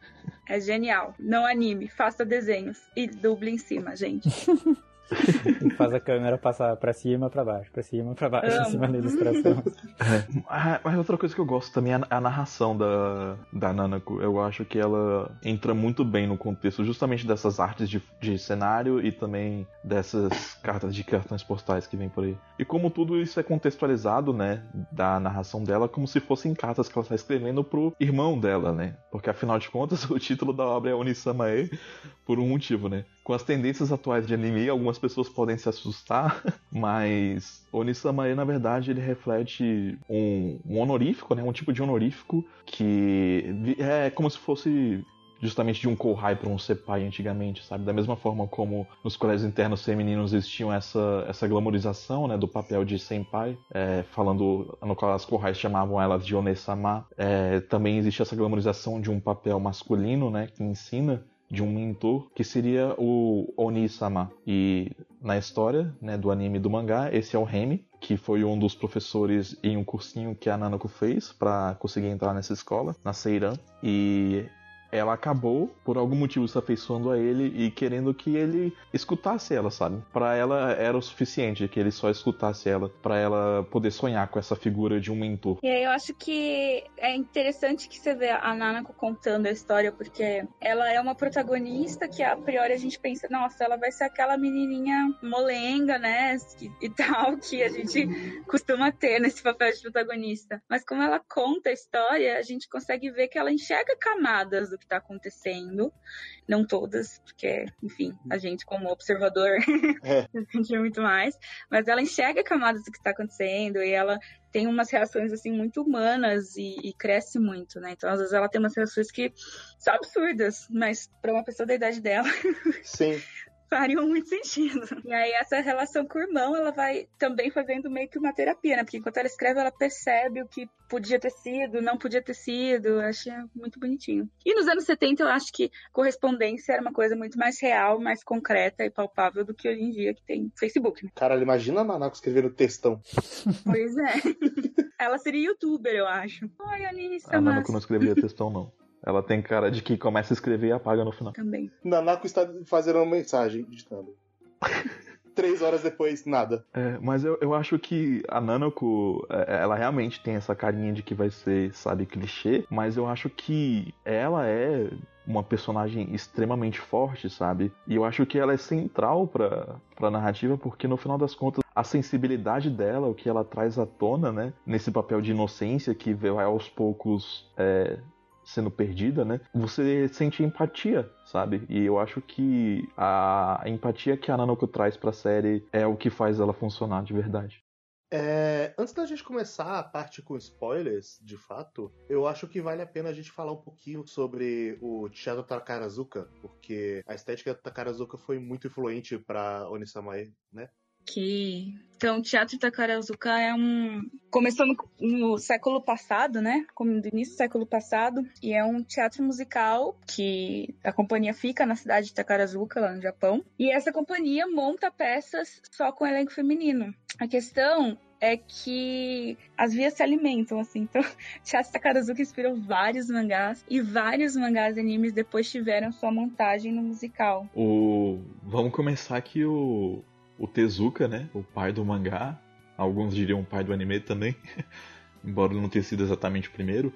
É genial. Não anime, faça desenhos e duble em cima, gente.
faz a câmera passar pra cima, pra baixo, pra cima, pra baixo, em cima da ilustração.
É, mas outra coisa que eu gosto também é a narração da, da Nanako. Eu acho que ela entra muito bem no contexto justamente dessas artes de, de cenário e também dessas cartas de cartões postais que vem por aí. E como tudo isso é contextualizado, né, da narração dela, como se fossem cartas que ela está escrevendo pro irmão dela, né? Porque afinal de contas, o título da obra é Onisamae por um motivo, né? Com as tendências atuais de anime, algumas pessoas podem se assustar, mas Onisamae, na verdade, ele reflete um, um honorífico, né? Um tipo de honorífico que é como se fosse justamente de um Kohai para um Sepai antigamente, sabe? Da mesma forma como nos colégios internos femininos existiam essa, essa glamorização, né, do papel de Senpai, é, falando no qual as Kohais chamavam elas de Onesama, é, também existe essa glamorização de um papel masculino, né, que ensina de um mentor, que seria o Oni-sama. E na história né, do anime e do mangá, esse é o Remy, que foi um dos professores em um cursinho que a Nanako fez para conseguir entrar nessa escola, na Seiran. E ela acabou, por algum motivo, se afeiçoando a ele e querendo que ele escutasse ela, sabe? Para ela era o suficiente que ele só escutasse ela, para ela poder sonhar com essa figura de um mentor.
E aí eu acho que é interessante que você vê a Nanako contando a história, porque ela é uma protagonista que a priori a gente pensa, nossa, ela vai ser aquela menininha molenga, né? E, tal, que a gente costuma ter nesse papel de protagonista. Mas como ela conta a história, a gente consegue ver que ela enxerga camadas que está acontecendo. Não todas, porque, enfim, a gente como observador é. muito mais. Mas ela enxerga camadas do que está acontecendo e ela tem umas reações assim muito humanas e, e, cresce muito, né? Então às vezes ela tem umas reações que são absurdas, mas para uma pessoa da idade dela,
sim,
fariam muito sentido. E aí essa relação com o irmão, ela vai também fazendo meio que uma terapia, né? Porque enquanto ela escreve, ela percebe o que podia ter sido, não podia ter sido. Eu achei muito bonitinho. E nos anos 70, eu acho que correspondência era uma coisa muito mais real, mais concreta e palpável do que hoje em dia que tem Facebook. Né?
Cara, imagina a Nanako escrevendo textão.
Pois é. ela seria youtuber, eu acho. Ai, Anissa,
a Nanako não escrevia textão, não. Ela tem cara de que começa a escrever e apaga no final.
Também.
Nanako está fazendo uma mensagem, digitando. Três horas depois, nada.
É, mas eu, eu acho que a Nanako, é, ela realmente tem essa carinha de que vai ser, sabe, clichê, mas eu acho que ela é uma personagem extremamente forte, sabe? E eu acho que ela é central pra, pra narrativa, porque no final das contas, a sensibilidade dela, o que ela traz à tona, né? Nesse papel de inocência que vai aos poucos é, sendo perdida, né? Você sente empatia, sabe? E eu acho que a empatia que a Nanoko traz pra série é o que faz ela funcionar de verdade.
É, antes da gente começar a parte com spoilers, de fato, eu acho que vale a pena a gente falar um pouquinho sobre o Teatro Takarazuka, porque a estética do Takarazuka foi muito influente para Onisamae, né?
Que então o Teatro Takarazuka é um começou no, século passado, né? Como no início do século passado, e é um teatro musical que a companhia fica na cidade de Takarazuka, lá no Japão, e essa companhia monta peças só com elenco feminino. A questão é que as vias se alimentam, assim. Então, Teatro Takarazuka inspirou vários mangás e vários mangás e animes depois tiveram sua montagem no musical.
O... Vamos começar aqui o o Tezuka, né? O pai do mangá. Alguns diriam o pai do anime também. Embora não tenha sido exatamente o primeiro.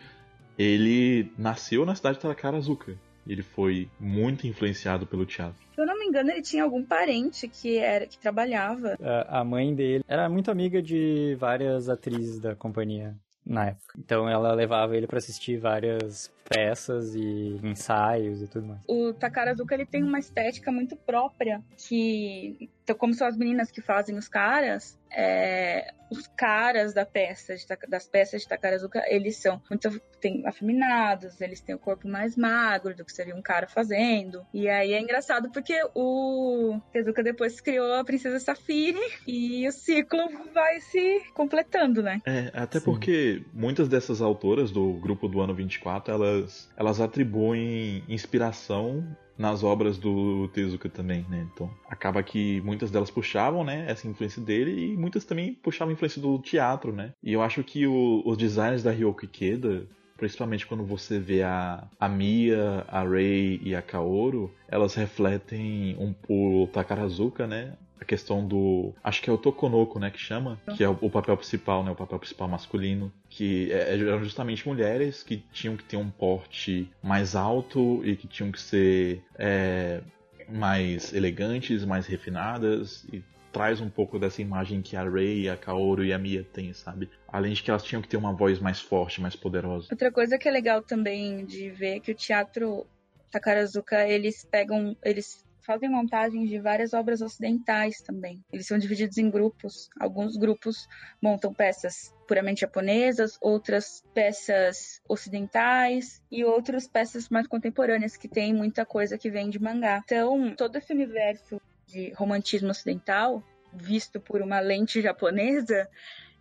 Ele nasceu na cidade de Takarazuka. Ele foi muito influenciado pelo teatro.
Se eu não me engano, ele tinha algum parente que era que trabalhava.
A mãe dele era muito amiga de várias atrizes da companhia na época. Então ela levava ele para assistir várias peças e ensaios e tudo mais.
O Takarazuka ele tem uma estética muito própria que então, como são as meninas que fazem os caras, é, os caras da peça de, das peças de Takarazuka, eles são muito tem, afeminados, eles têm o corpo mais magro do que seria um cara fazendo. E aí é engraçado porque o Tezuka depois criou a Princesa Safiri e o ciclo vai se completando, né?
É, até Sim. porque muitas dessas autoras do grupo do ano 24, elas, elas atribuem inspiração nas obras do Tezuka também, né? Então, acaba que muitas delas puxavam, né, essa influência dele e muitas também puxavam a influência do teatro, né? E eu acho que o, os designs da Ryoko Ikeda, principalmente quando você vê a, a Mia, a Rei e a Kaoru, elas refletem um, o Takarazuka, né? A questão do. Acho que é o Tokonoko, né? Que chama, que é o, o papel principal, né? O papel principal masculino. Que é, é, eram justamente mulheres que tinham que ter um porte mais alto e que tinham que ser é, mais elegantes, mais refinadas. E traz um pouco dessa imagem que a Rei, a Kaoru e a Mia têm, sabe? Além de que elas tinham que ter uma voz mais forte, mais poderosa.
Outra coisa que é legal também de ver é que o teatro Takarazuka, eles pegam, eles fazem montagens de várias obras ocidentais também. Eles são divididos em grupos. Alguns grupos montam peças puramente japonesas, outras peças ocidentais e outras peças mais contemporâneas que tem muita coisa que vem de mangá. Então, todo esse universo de romantismo ocidental, visto por uma lente japonesa,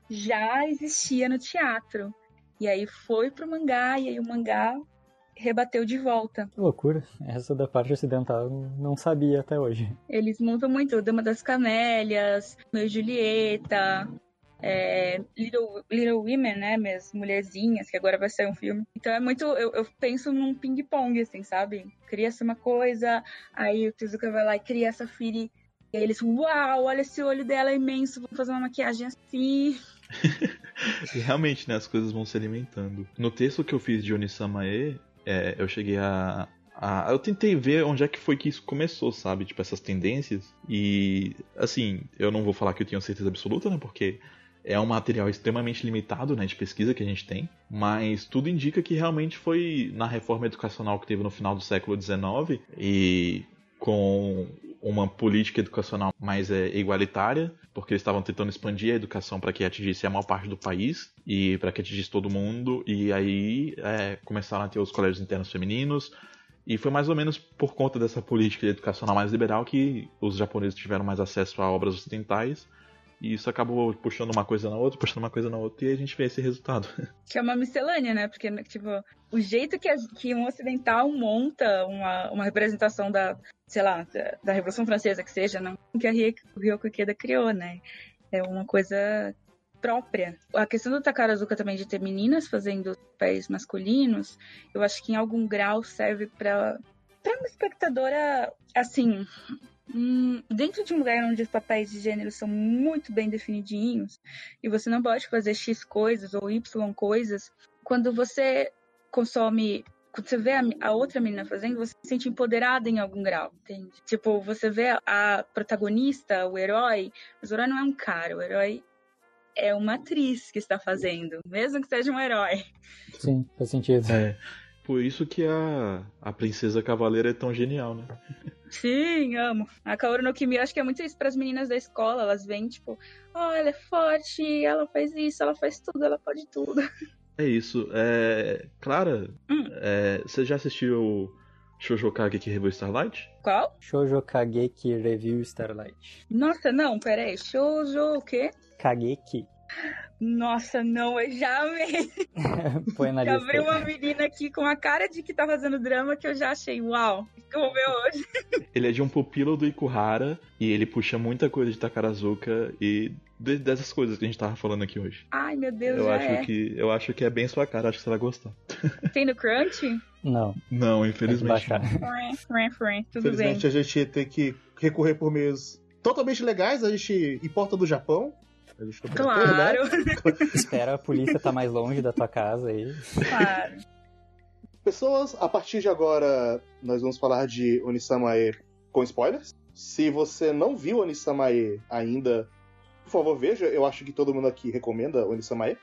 já existia no teatro. E aí foi pro mangá, e aí o mangá rebateu de volta.
Que loucura. Essa da parte ocidental eu não sabia até hoje.
Eles montam muito Dama das Camélias, Meu Julieta, é, Little, Little Women, né? Minhas mulherzinhas, que agora vai sair um filme. Então é muito. Eu, eu penso num ping-pong, assim, sabe? Cria-se uma coisa, aí o Tezuka vai lá e cria essa Firi. E aí eles, uau, olha esse olho dela é imenso, vou fazer uma maquiagem assim.
e realmente, né, as coisas vão se alimentando. No texto que eu fiz de Onisamae, é, eu cheguei a, a, Eu tentei ver onde é que foi que isso começou, sabe? Tipo, essas tendências. E, assim, eu não vou falar que eu tenho certeza absoluta, né? Porque é um material extremamente limitado né, de pesquisa que a gente tem, mas tudo indica que realmente foi na reforma educacional que teve no final do século XIX e com uma política educacional mais é, igualitária, porque eles estavam tentando expandir a educação para que atingisse a maior parte do país e para que atingisse todo mundo, e aí é, começaram a ter os colégios internos femininos, e foi mais ou menos por conta dessa política educacional mais liberal que os japoneses tiveram mais acesso a obras ocidentais e isso acabou puxando uma coisa na outra, puxando uma coisa na outra, e a gente vê esse resultado.
Que é uma miscelânea, né? Porque, tipo, o jeito que, a, que um ocidental monta uma, uma representação da, sei lá, da, da Revolução Francesa, que seja, não que a Ryoko Ikeda criou, né? É uma coisa própria. A questão do Takarazuka também de ter meninas fazendo pés masculinos, eu acho que em algum grau serve para para uma espectadora, assim, Hum, dentro de um lugar onde os papéis de gênero são muito bem definidinhos e você não pode fazer X coisas ou Y coisas, quando você consome quando você vê a, a, outra menina fazendo, você se sente empoderada em algum grau, entende? Tipo, você vê a protagonista, o herói, mas o herói não é um cara, o herói é uma atriz que está fazendo, mesmo que seja um herói.
Sim, faz sentido.
É, por isso que a, a princesa cavaleira é tão genial, né?
Sim, amo. A Kaoru no Kimi, acho que é muito isso para as meninas da escola. Elas vêm, tipo, oh, ela é forte, ela faz isso, ela faz tudo, ela pode tudo.
É isso. É... Clara, hum. é... você já assistiu Shoujo Kageki Review Starlight?
Qual?
Shoujo Kageki Review Starlight.
Nossa, não, peraí. Shoujo o quê?
Kageki.
Nossa, não, eu já amei.
Põe na
já
lista.
Uma menina aqui com a cara de que tá fazendo drama que eu já achei, uau, que eu vou ver hoje.
Ele é de um pupilo do Ikuhara e ele puxa muita coisa de Takarazuka e dessas coisas que a gente tava falando aqui hoje.
Ai, meu Deus,
eu acho
é.
que Eu acho que é bem sua cara, acho que você vai gostar.
Tem no Crunch?
Não.
Não, infelizmente.
Não.
Tudo
infelizmente
bem.
a gente tem que recorrer por meios totalmente legais, a gente importa do Japão.
Claro.
né?
Espera a polícia estar tá mais longe da tua casa aí.
Claro.
Pessoas, a partir de agora, nós vamos falar de Onisamae com spoilers. Se você não viu Onisamae ainda, por favor, veja. Eu acho que todo mundo aqui recomenda Onisamae.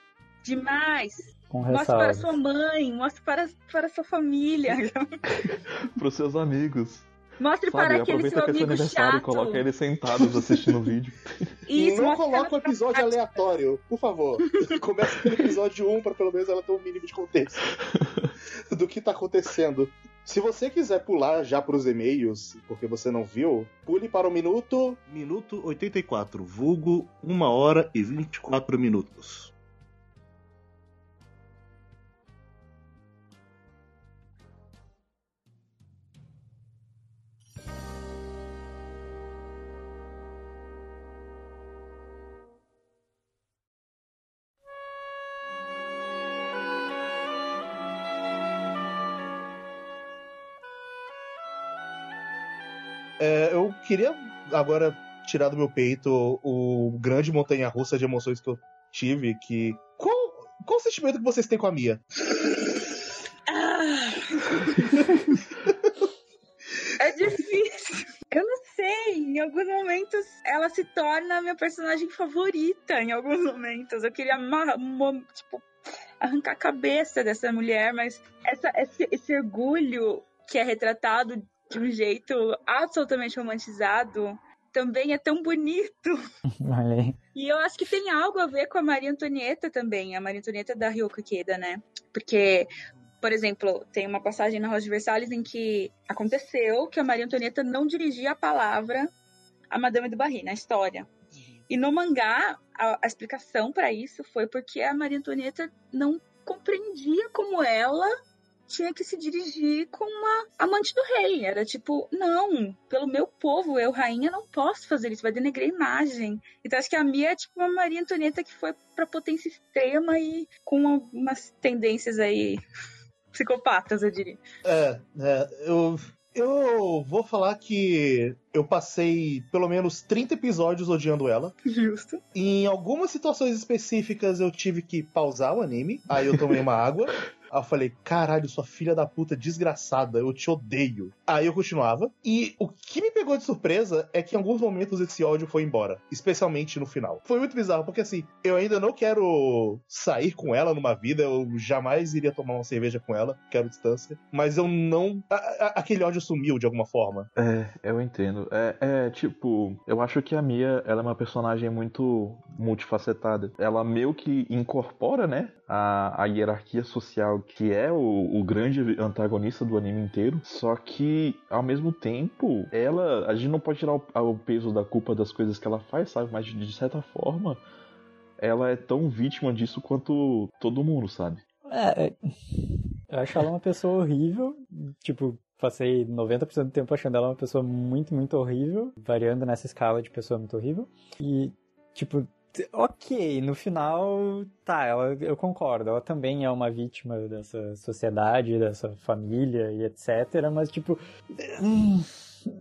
Demais!
Com
mostre para sua mãe, mostre para, para sua família.
para os seus amigos.
Mostre
Sabe,
para aquele seu
que é seu
amigo
aniversário
chato.
e coloca eles sentados assistindo o vídeo.
Isso,
não coloca o
para-
episódio aleatório, por favor. Começa pelo episódio 1 para pelo menos ela ter um mínimo de contexto do que tá acontecendo. Se você quiser pular já pros e-mails, porque você não viu, pule para o minuto. Minuto 84, vulgo 1 hora e 24 minutos. É, eu queria agora tirar do meu peito o grande montanha-russa de emoções que eu tive, que... Qual, qual o sentimento que vocês têm com a Mia?
Ah. é difícil. Eu não sei. Em alguns momentos ela se torna a minha personagem favorita. Em alguns momentos. Eu queria tipo, arrancar a cabeça dessa mulher, mas essa, esse, esse orgulho que é retratado de um jeito absolutamente romantizado também é tão bonito.
Aí.
E eu acho que tem algo a ver com a Maria Antonieta também, a Maria Antonieta da Ryoko Ikeda, né? Porque, por exemplo, tem uma passagem na Rosa de Versalhes em que aconteceu que a Maria Antonieta não dirigia a palavra a Madame do Barry na história. E no mangá, a, a explicação para isso foi porque a Maria Antonieta não compreendia como ela tinha que se dirigir com uma amante do rei. Era tipo, não, pelo meu povo, eu, rainha, não posso fazer isso, vai denegrar a imagem. Então acho que a Mia é tipo uma Maria Antonieta que foi pra potência extrema e com uma, umas tendências aí psicopatas, eu diria.
É, é, eu. Eu vou falar que eu passei pelo menos 30 episódios odiando ela.
Justo.
Em algumas situações específicas eu tive que pausar o anime. Aí eu tomei uma água. Aí eu falei, caralho, sua filha da puta desgraçada, eu te odeio. Aí eu continuava. E o que me pegou de surpresa é que em alguns momentos esse ódio foi embora. Especialmente no final. Foi muito bizarro, porque assim, eu ainda não quero sair com ela numa vida, eu jamais iria tomar uma cerveja com ela, quero distância. Mas eu não. a- a- aquele ódio sumiu de alguma forma.
É, eu entendo. É, é, tipo, eu acho que a Mia, ela é uma personagem muito multifacetada. Ela meio que incorpora, né, a, a hierarquia social que é o, o grande antagonista do anime inteiro. Só que, ao mesmo tempo, ela, a gente não pode tirar o, o peso da culpa das coisas que ela faz, sabe? Mas de certa forma, ela é tão vítima disso quanto todo mundo, sabe?
É, é, eu acho ela uma pessoa horrível. Tipo, passei 90% do tempo achando ela uma pessoa muito, muito horrível, variando nessa escala de pessoa muito horrível. E, tipo, ok, no final, tá, ela, eu concordo, ela também é uma vítima dessa sociedade, dessa família e etc, mas, tipo, hum,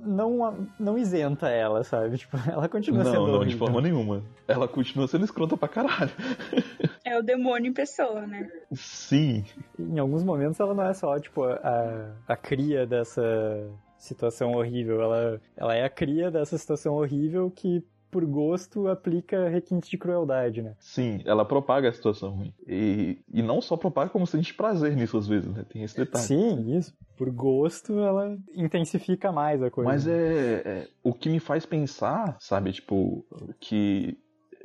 não, não isenta ela, sabe? Tipo, ela continua sendo
Não, não, de forma nenhuma. Ela continua sendo escrota pra caralho.
É o demônio em pessoa, né?
Sim.
Em alguns momentos ela não é só, tipo, a, a cria dessa situação horrível. Ela, ela é a cria dessa situação horrível que, por gosto, aplica requinte de crueldade, né?
Sim, ela propaga a situação ruim. E, e não só propaga, como sente prazer nisso às vezes, né? Tem esse detalhe.
Sim, isso. Por gosto, ela intensifica mais a coisa.
Mas é, é- O que me faz pensar, sabe, tipo, que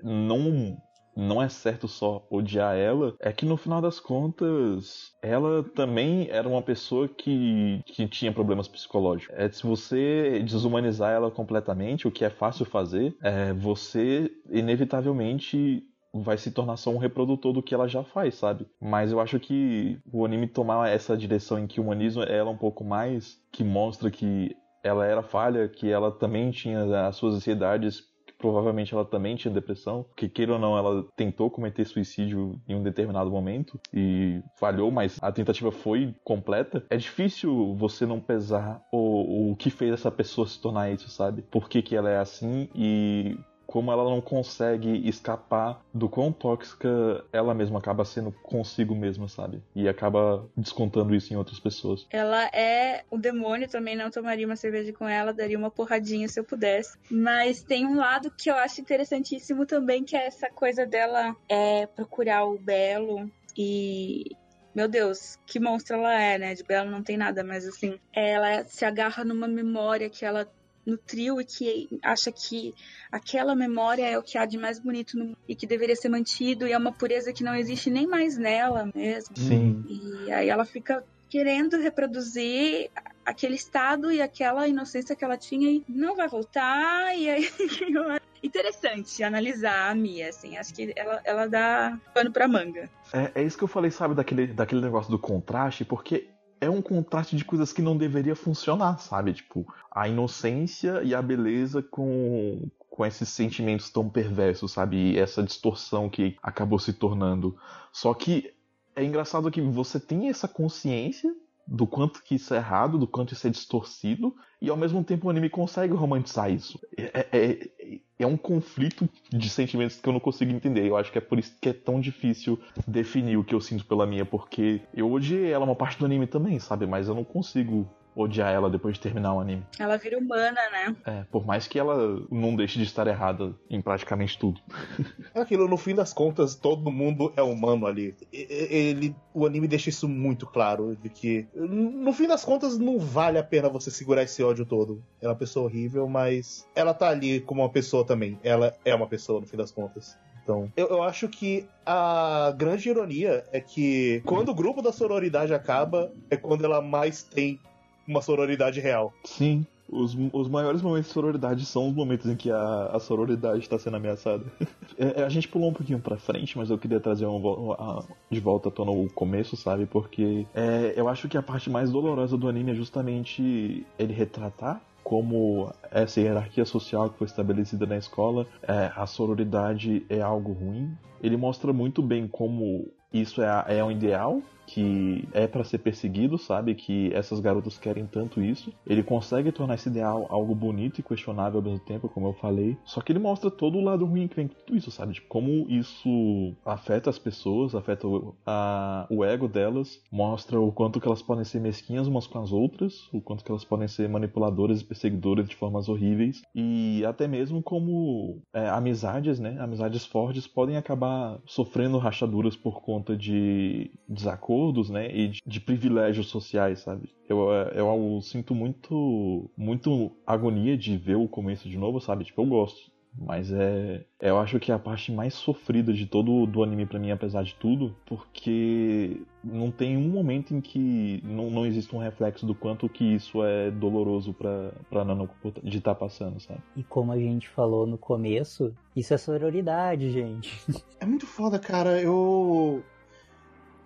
não. Não é certo só odiar ela, é que no final das contas, ela também era uma pessoa que, que tinha problemas psicológicos. É, se você desumanizar ela completamente, o que é fácil fazer, é, você inevitavelmente vai se tornar só um reprodutor do que ela já faz, sabe? Mas eu acho que o anime tomar essa direção em que humaniza ela um pouco mais, que mostra que ela era falha, que ela também tinha as suas ansiedades, provavelmente ela também tinha depressão, que queira ou não, ela tentou cometer suicídio em um determinado momento e falhou, mas a tentativa foi completa. É difícil você não pesar o, o que fez essa pessoa se tornar isso, sabe? Por que, que ela é assim e como ela não consegue escapar do quão tóxica ela mesma acaba sendo consigo mesma, sabe? E acaba descontando isso em outras pessoas.
Ela é o demônio, também não tomaria uma cerveja com ela, daria uma porradinha se eu pudesse. Mas tem um lado que eu acho interessantíssimo também, que é essa coisa dela é procurar o belo e. Meu Deus, que monstro ela é, né? De belo não tem nada, mas assim, ela se agarra numa memória que ela nutriu e que acha que aquela memória é o que há de mais bonito no mundo e que deveria ser mantido e é uma pureza que não existe nem mais nela mesmo.
Sim.
E aí ela fica querendo reproduzir aquele estado e aquela inocência que ela tinha e não vai voltar. E aí interessante analisar a Mia, assim. Acho que ela, ela dá pano pra manga.
É, é isso que eu falei, sabe, daquele, daquele negócio do contraste, porque é um contraste de coisas que não deveria funcionar, sabe? Tipo, a inocência e a beleza com, com esses sentimentos tão perversos, sabe? E essa distorção que acabou se tornando. Só que é engraçado que você tem essa consciência do quanto que isso é errado, do quanto isso é distorcido, e ao mesmo tempo o anime consegue romantizar isso. É, é, é um conflito de sentimentos que eu não consigo entender. Eu acho que é por isso que é tão difícil definir o que eu sinto pela minha, porque eu odiei ela uma parte do anime também, sabe? Mas eu não consigo odiar ela depois de terminar o anime.
Ela vira humana, né?
É, por mais que ela não deixe de estar errada em praticamente tudo.
É aquilo, no fim das contas, todo mundo é humano ali. Ele, o anime deixa isso muito claro, de que no fim das contas não vale a pena você segurar esse ódio todo. É uma pessoa horrível, mas ela tá ali como uma pessoa também. Ela é uma pessoa no fim das contas. Então, eu, eu acho que a grande ironia é que quando o grupo da sororidade acaba, é quando ela mais tem uma sororidade real.
Sim. Os, os maiores momentos de sororidade são os momentos em que a, a sororidade está sendo ameaçada. É, a gente pulou um pouquinho pra frente, mas eu queria trazer um, um, de volta à tona o começo, sabe? Porque é, eu acho que a parte mais dolorosa do anime é justamente ele retratar como essa hierarquia social que foi estabelecida na escola, é, a sororidade é algo ruim. Ele mostra muito bem como isso é, é um ideal que é para ser perseguido, sabe? Que essas garotas querem tanto isso. Ele consegue tornar esse ideal algo bonito e questionável ao mesmo tempo, como eu falei. Só que ele mostra todo o lado ruim que vem com tudo isso, sabe? Como isso afeta as pessoas, afeta o, a, o ego delas, mostra o quanto que elas podem ser mesquinhas umas com as outras, o quanto que elas podem ser manipuladoras e perseguidoras de formas horríveis, e até mesmo como é, amizades, né? Amizades fortes podem acabar sofrendo rachaduras por conta de desacordos acordos, né, e de, de privilégios sociais, sabe? Eu, eu, eu, sinto muito, muito agonia de ver o começo de novo, sabe? Tipo, eu gosto. Mas é. Eu acho que é a parte mais sofrida de todo do anime para mim, apesar de tudo, porque não tem um momento em que não, não existe um reflexo do quanto que isso é doloroso pra, pra Nanoko de estar tá passando, sabe?
E como a gente falou no começo, isso é sororidade, gente.
É muito foda, cara. Eu.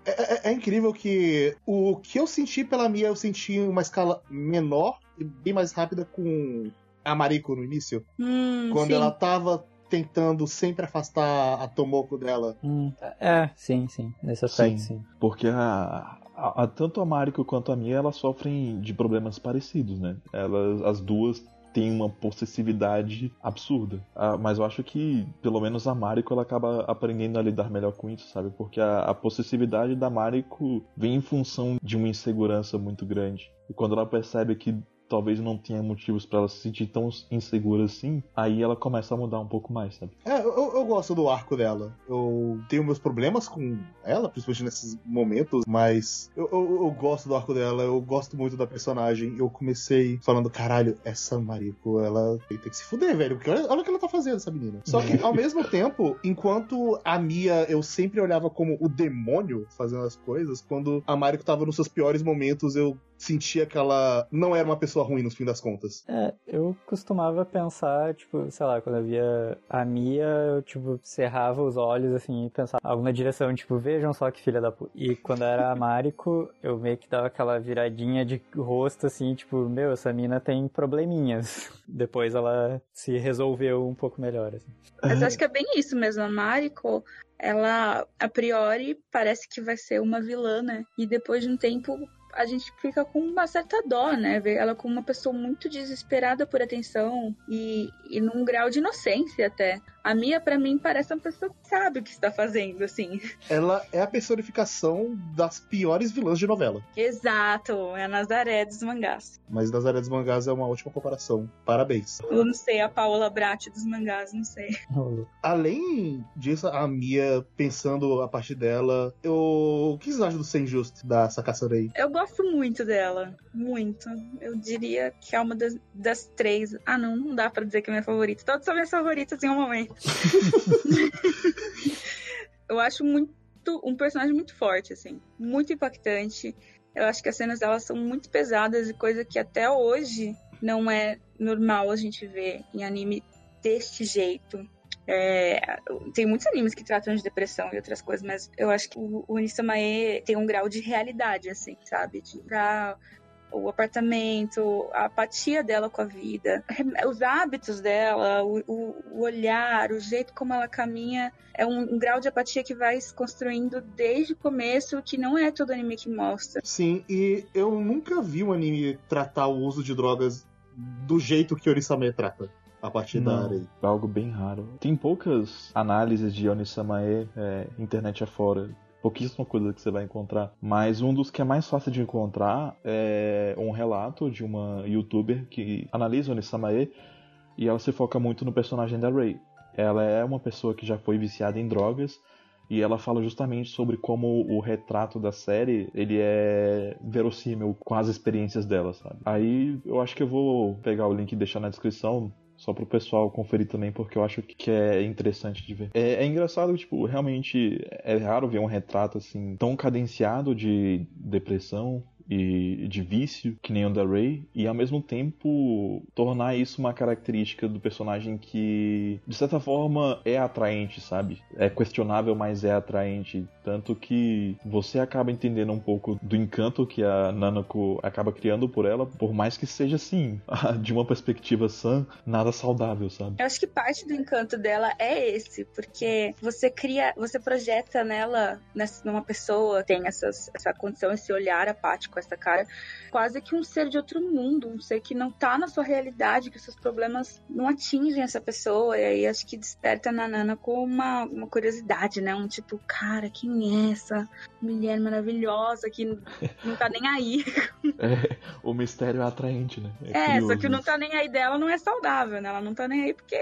É, é, é, incrível que o que eu senti pela Mia, eu senti uma escala menor e bem mais rápida com a Mariko no início.
Hum,
quando
sim.
ela tava tentando sempre afastar a Tomoko dela.
Hum, é, sim, sim. Nesse aspecto, sim. sim.
Porque a, a, a, tanto a Mariko quanto a Mia, elas sofrem de problemas parecidos, né? Elas, as duas tem uma possessividade absurda. Ah, mas eu acho que, pelo menos a Mariko, ela acaba aprendendo a lidar melhor com isso, sabe? Porque a, a possessividade da Mariko vem em função de uma insegurança muito grande. E quando ela percebe que talvez não tenha motivos para ela se sentir tão insegura assim, aí ela começa a mudar um pouco mais, sabe?
É, eu, eu gosto do arco dela. Eu tenho meus problemas com ela, principalmente nesses momentos, mas eu, eu, eu gosto do arco dela, eu gosto muito da personagem. Eu comecei falando, caralho, essa Mariko, ela tem que se fuder, velho, porque olha, olha o que ela tá fazendo, essa menina. Só que, ao mesmo tempo, enquanto a Mia eu sempre olhava como o demônio fazendo as coisas, quando a Mariko tava nos seus piores momentos, eu sentia que ela não era uma pessoa ruim no fim das contas.
É, eu costumava pensar, tipo, sei lá, quando eu via a Mia, eu, tipo, cerrava os olhos, assim, e pensava alguma direção, tipo, vejam só que filha da puta. E quando era a Mariko, eu meio que dava aquela viradinha de rosto, assim, tipo, meu, essa mina tem probleminhas. Depois ela se resolveu um pouco melhor, assim.
Mas acho que é bem isso mesmo, a Mariko, ela, a priori, parece que vai ser uma vilã, né? E depois de um tempo a gente fica com uma certa dó, né? Ver ela como uma pessoa muito desesperada por atenção e, e num grau de inocência até. A Mia, para mim, parece uma pessoa que sabe o que está fazendo, assim.
Ela é a personificação das piores vilãs de novela.
Exato, é a Nazaré dos mangás.
Mas Nazaré dos mangás é uma ótima comparação. Parabéns.
Eu não sei, a Paola Brat dos mangás, não sei.
Além disso, a Mia, pensando a parte dela, eu... o que vocês acham do Senjust, da Sakasurei?
Eu gosto muito dela, muito. Eu diria que é uma das, das três. Ah, não, não dá para dizer que é minha favorita. Todas são minhas favoritas em um momento. eu acho muito um personagem muito forte, assim, muito impactante. Eu acho que as cenas dela são muito pesadas e coisa que até hoje não é normal a gente ver em anime deste jeito. É, tem muitos animes que tratam de depressão e outras coisas, mas eu acho que o, o Nisamae tem um grau de realidade, assim, sabe? De pra o apartamento, a apatia dela com a vida, os hábitos dela, o, o olhar, o jeito como ela caminha, é um, um, grau de apatia que vai se construindo desde o começo, que não é todo anime que mostra.
Sim, e eu nunca vi um anime tratar o uso de drogas do jeito que Orisame trata a partir
Não,
da área.
Algo bem raro. Tem poucas análises de Onisamae é, internet afora pouquíssima coisa que você vai encontrar. Mas um dos que é mais fácil de encontrar é um relato de uma youtuber que analisa o Nisamae e ela se foca muito no personagem da Rei. Ela é uma pessoa que já foi viciada em drogas e ela fala justamente sobre como o retrato da série ele é verossímil com as experiências dela, sabe? Aí eu acho que eu vou pegar o link e deixar na descrição só pro pessoal conferir também, porque eu acho que é interessante de ver. É, é, engraçado, tipo, realmente é raro ver um retrato assim tão cadenciado de depressão e de vício, que nem o da Ray, e ao mesmo tempo tornar isso uma característica do personagem que, de certa forma, é atraente, sabe? É questionável, mas é atraente. Tanto que você acaba entendendo um pouco do encanto que a Nanako acaba criando por ela, por mais que seja assim, de uma perspectiva sã, nada saudável, sabe?
Eu acho que parte do encanto dela é esse, porque você cria, você projeta nela, numa pessoa, tem essas, essa condição, esse olhar apático essa cara, quase que um ser de outro mundo, um ser que não tá na sua realidade, que os seus problemas não atingem essa pessoa, e aí acho que desperta na Nana com uma, uma curiosidade, né? Um tipo, cara, quem é essa mulher maravilhosa que não tá nem aí?
É, o mistério é atraente, né?
É, é curioso, só que não tá nem aí dela não é saudável, né? Ela não tá nem aí porque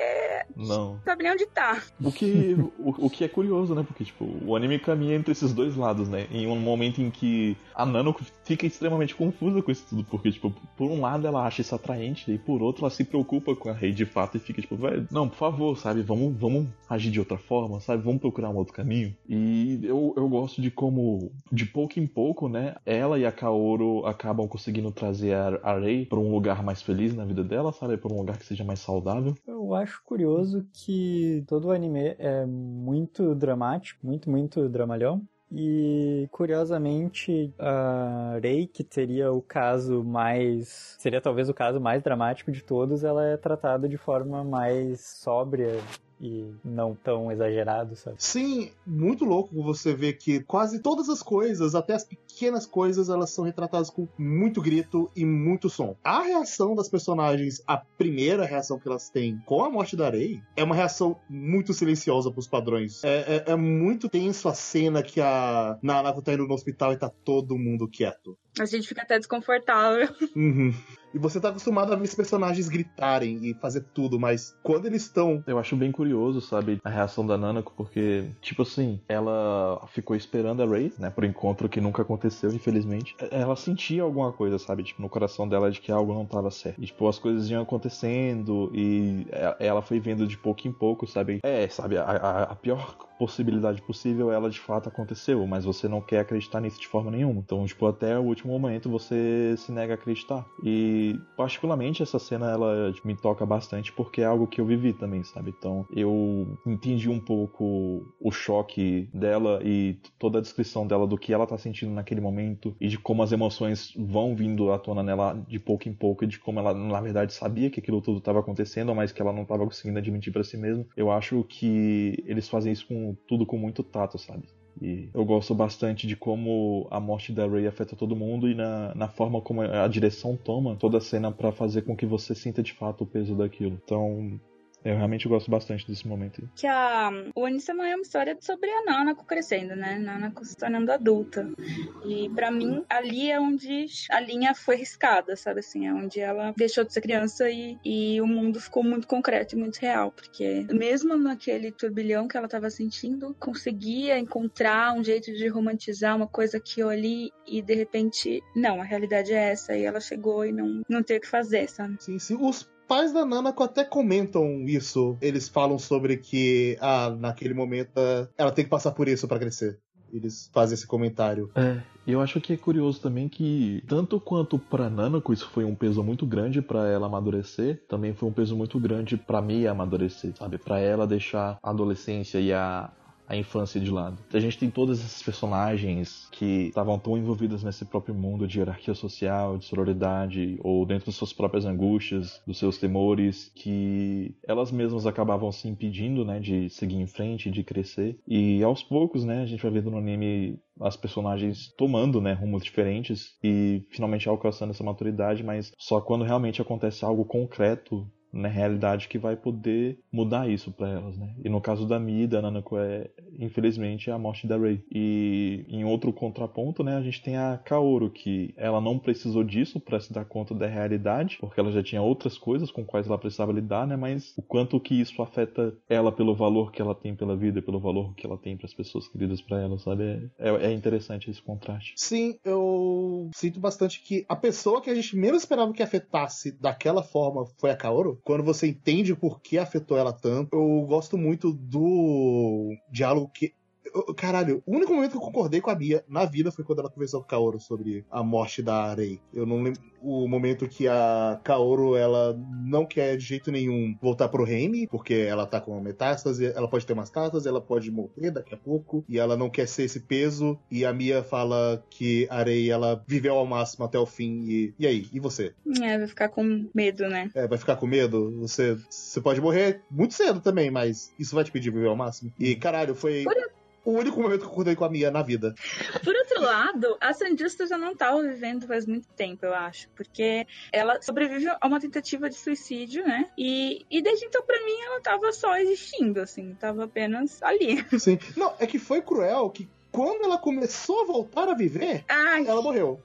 não
sabe nem onde tá.
O que, o, o que é curioso, né? Porque, tipo, o anime caminha entre esses dois lados, né? Em um momento em que a Nano fica extremamente confusa com isso tudo, porque, tipo, por um lado ela acha isso atraente, e por outro ela se preocupa com a Rei de fato e fica, tipo, velho, não, por favor, sabe, vamos, vamos agir de outra forma, sabe, vamos procurar um outro caminho. E eu, eu gosto de como, de pouco em pouco, né, ela e a Kaoru acabam conseguindo trazer a, a Rei pra um lugar mais feliz na vida dela, sabe, pra um lugar que seja mais saudável.
Eu acho curioso que todo o anime é muito dramático, muito, muito dramalhão. E curiosamente, a Rei, que seria o caso mais. seria talvez o caso mais dramático de todos, ela é tratada de forma mais sóbria e não tão exagerado, sabe?
Sim, muito louco você ver que quase todas as coisas, até as pequenas coisas, elas são retratadas com muito grito e muito som. A reação das personagens, a primeira reação que elas têm com a morte da Rei, é uma reação muito silenciosa pros padrões. É, é, é muito tenso a cena que a Nanako tá indo no hospital e tá todo mundo quieto.
A gente fica até desconfortável.
Uhum. E você tá acostumado a ver os personagens gritarem e fazer tudo, mas quando eles estão.
Eu acho bem curioso, sabe, a reação da Nanako, porque, tipo assim, ela ficou esperando a Ray, né, pro encontro que nunca aconteceu, infelizmente. Ela sentia alguma coisa, sabe, tipo, no coração dela de que algo não tava certo. E, tipo, as coisas iam acontecendo e ela foi vendo de pouco em pouco, sabe? É, sabe, a, a, a pior possibilidade possível, ela de fato aconteceu, mas você não quer acreditar nisso de forma nenhuma. Então, tipo, até o último momento você se nega a acreditar. E, particularmente, essa cena ela me toca bastante porque é algo que eu vivi também, sabe? Então, eu entendi um pouco o choque dela e toda a descrição dela do que ela tá sentindo naquele momento e de como as emoções vão vindo à tona nela de pouco em pouco e de como ela, na verdade, sabia que aquilo tudo estava acontecendo, mas que ela não estava conseguindo admitir para si mesma. Eu acho que eles fazem isso com tudo com muito tato, sabe? E eu gosto bastante de como a morte da Ray afeta todo mundo e na, na forma como a direção toma toda a cena para fazer com que você sinta de fato o peso daquilo. Então, eu realmente gosto bastante desse momento.
Que a o Anisama é uma história sobre a Nanako crescendo, né? Nanako se tornando adulta. E para mim, ali é onde a linha foi riscada, sabe assim? É onde ela deixou de ser criança e, e o mundo ficou muito concreto e muito real. Porque mesmo naquele turbilhão que ela tava sentindo, conseguia encontrar um jeito de romantizar uma coisa aqui ou ali e de repente, não, a realidade é essa. E ela chegou e não, não tem o que fazer, sabe?
Sim, sim. Os pais da Nanako até comentam isso. Eles falam sobre que, ah, naquele momento ela tem que passar por isso para crescer. Eles fazem esse comentário.
É, e eu acho que é curioso também que, tanto quanto pra Nanako isso foi um peso muito grande para ela amadurecer, também foi um peso muito grande para mim amadurecer, sabe? Para ela deixar a adolescência e a, a infância de lado. A gente tem todos esses personagens que estavam tão envolvidos nesse próprio mundo de hierarquia social, de sororidade, ou dentro das suas próprias angústias, dos seus temores, que elas mesmas acabavam se impedindo, né, de seguir em frente, de crescer. E aos poucos, né, a gente vai vendo no anime as personagens tomando, né, rumos diferentes e finalmente alcançando essa maturidade, mas só quando realmente acontece algo concreto na realidade que vai poder mudar isso para elas, né? E no caso da Mi da Nanako é, infelizmente, é a morte da Rei. E em outro contraponto, né, a gente tem a Kaoru, que ela não precisou disso para se dar conta da realidade, porque ela já tinha outras coisas com quais ela precisava lidar, né? Mas o quanto que isso afeta ela pelo valor que ela tem pela vida, pelo valor que ela tem para as pessoas queridas para ela, sabe? É, é interessante esse contraste.
Sim, eu sinto bastante que a pessoa que a gente menos esperava que afetasse daquela forma foi a Kaoru. Quando você entende por que afetou ela tanto, eu gosto muito do diálogo que Caralho, o único momento que eu concordei com a Bia na vida foi quando ela conversou com a Kaoru sobre a morte da Arei. Eu não lembro o momento que a Kaoru ela não quer de jeito nenhum voltar pro reino, porque ela tá com uma metástase, ela pode ter umas tatas, ela pode morrer daqui a pouco, e ela não quer ser esse peso. E a Mia fala que a Arei ela viveu ao máximo até o fim. E, e aí? E você?
É, vai ficar com medo, né?
É, vai ficar com medo? Você, você pode morrer muito cedo também, mas isso vai te pedir viver ao máximo. E caralho, foi.
Por
o único momento que eu acordei com a Mia na vida.
Por outro lado, a Sandista já não tava vivendo faz muito tempo, eu acho. Porque ela sobrevive a uma tentativa de suicídio, né? E, e desde então, pra mim, ela tava só existindo, assim. Tava apenas ali.
Sim. Não, é que foi cruel que quando ela começou a voltar a viver,
Ai.
ela morreu.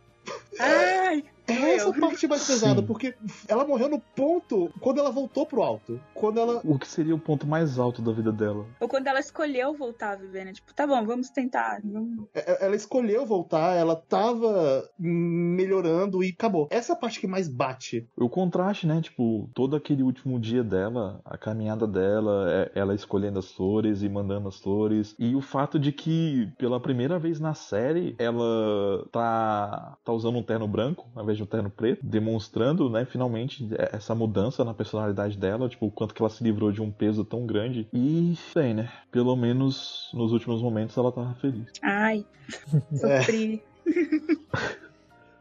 Ai,
é essa parte mais pesada, porque ela morreu no ponto quando ela voltou pro alto. Quando ela.
O que seria o ponto mais alto da vida dela?
Ou quando ela escolheu voltar a viver, né? Tipo, tá bom, vamos tentar. Vamos...
É, é, ela escolheu voltar, ela tava melhorando e acabou. Essa é a parte que mais bate.
O contraste, né? Tipo, todo aquele último dia dela, a caminhada dela, ela escolhendo as flores e mandando as flores. E o fato de que, pela primeira vez na série, ela tá, tá usando um terno branco, ao invés um terno preto, demonstrando, né, finalmente essa mudança na personalidade dela, tipo, o quanto que ela se livrou de um peso tão grande. E, bem, né, pelo menos nos últimos momentos ela tava feliz.
Ai, sofri.
É.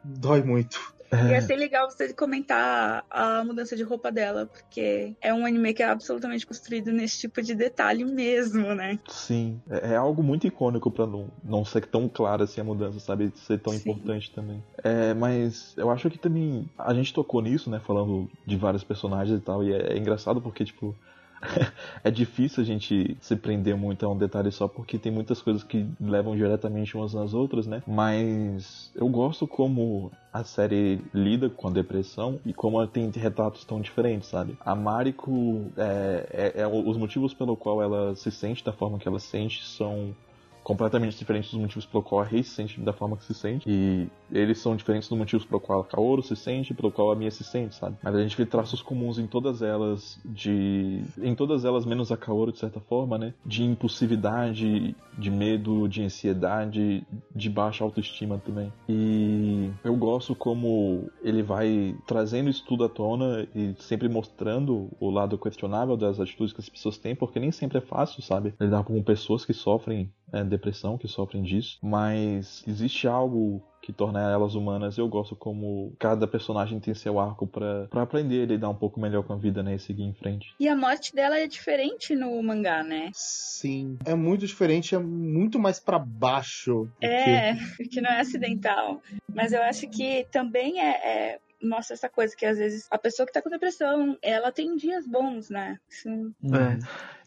Dói muito.
É. Ia ser legal você comentar a mudança de roupa dela, porque é um anime que é absolutamente construído nesse tipo de detalhe mesmo, né?
Sim, é, é algo muito icônico para não, não ser tão claro assim a mudança, sabe? Ser tão Sim. importante também. É, mas eu acho que também a gente tocou nisso, né? Falando de vários personagens e tal, e é, é engraçado porque, tipo, é difícil a gente se prender muito a um detalhe só porque tem muitas coisas que levam diretamente umas nas outras, né? Mas eu gosto como a série lida com a depressão e como ela tem retratos tão diferentes, sabe? A Mariko, é, é, é, os motivos pelo qual ela se sente da forma que ela se sente são completamente diferentes dos motivos pelo qual a Rei se sente da forma que se sente. E eles são diferentes dos motivos pelo qual a Kaoru se sente e pelo qual a Mia se sente, sabe? Mas a gente vê traços comuns em todas elas, de. em todas elas, menos a Kaoru, de certa forma, né? De impulsividade, de medo, de ansiedade, de baixa autoestima também. E eu gosto como ele vai trazendo isso tudo à tona e sempre mostrando o lado questionável das atitudes que as pessoas têm, porque nem sempre é fácil, sabe? Lidar com pessoas que sofrem é, depressão, que sofrem disso, mas existe algo que torna elas humanas. Eu gosto como cada personagem tem seu arco para aprender e lidar um pouco melhor com a vida, né? E seguir em frente.
E a morte dela é diferente no mangá, né?
Sim, é muito diferente, é muito mais para baixo.
É, porque não é acidental. Mas eu acho que também é, é mostra essa coisa que às vezes a pessoa que tá com depressão, ela tem dias bons, né? Sim.
É.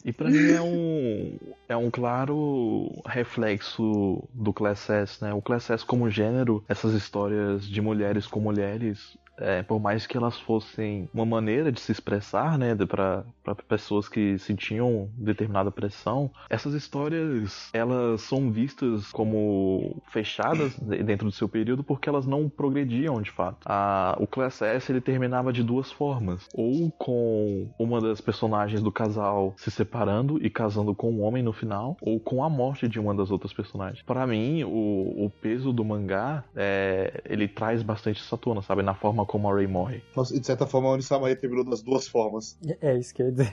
E para mim é um é um claro reflexo do Class S, né? O Class S como gênero, essas histórias de mulheres com mulheres, é, por mais que elas fossem uma maneira de se expressar, né, para pessoas que sentiam determinada pressão, essas histórias elas são vistas como fechadas dentro do seu período porque elas não progrediam de fato. A, o Class S ele terminava de duas formas, ou com uma das personagens do casal se separando e casando com um homem no final, ou com a morte de uma das outras personagens. Para mim, o, o peso do mangá é, ele traz bastante essa tona, sabe, na forma como a Ray morre.
Nossa, e de certa forma, a Onisama terminou das duas formas.
É isso que eu ia dizer.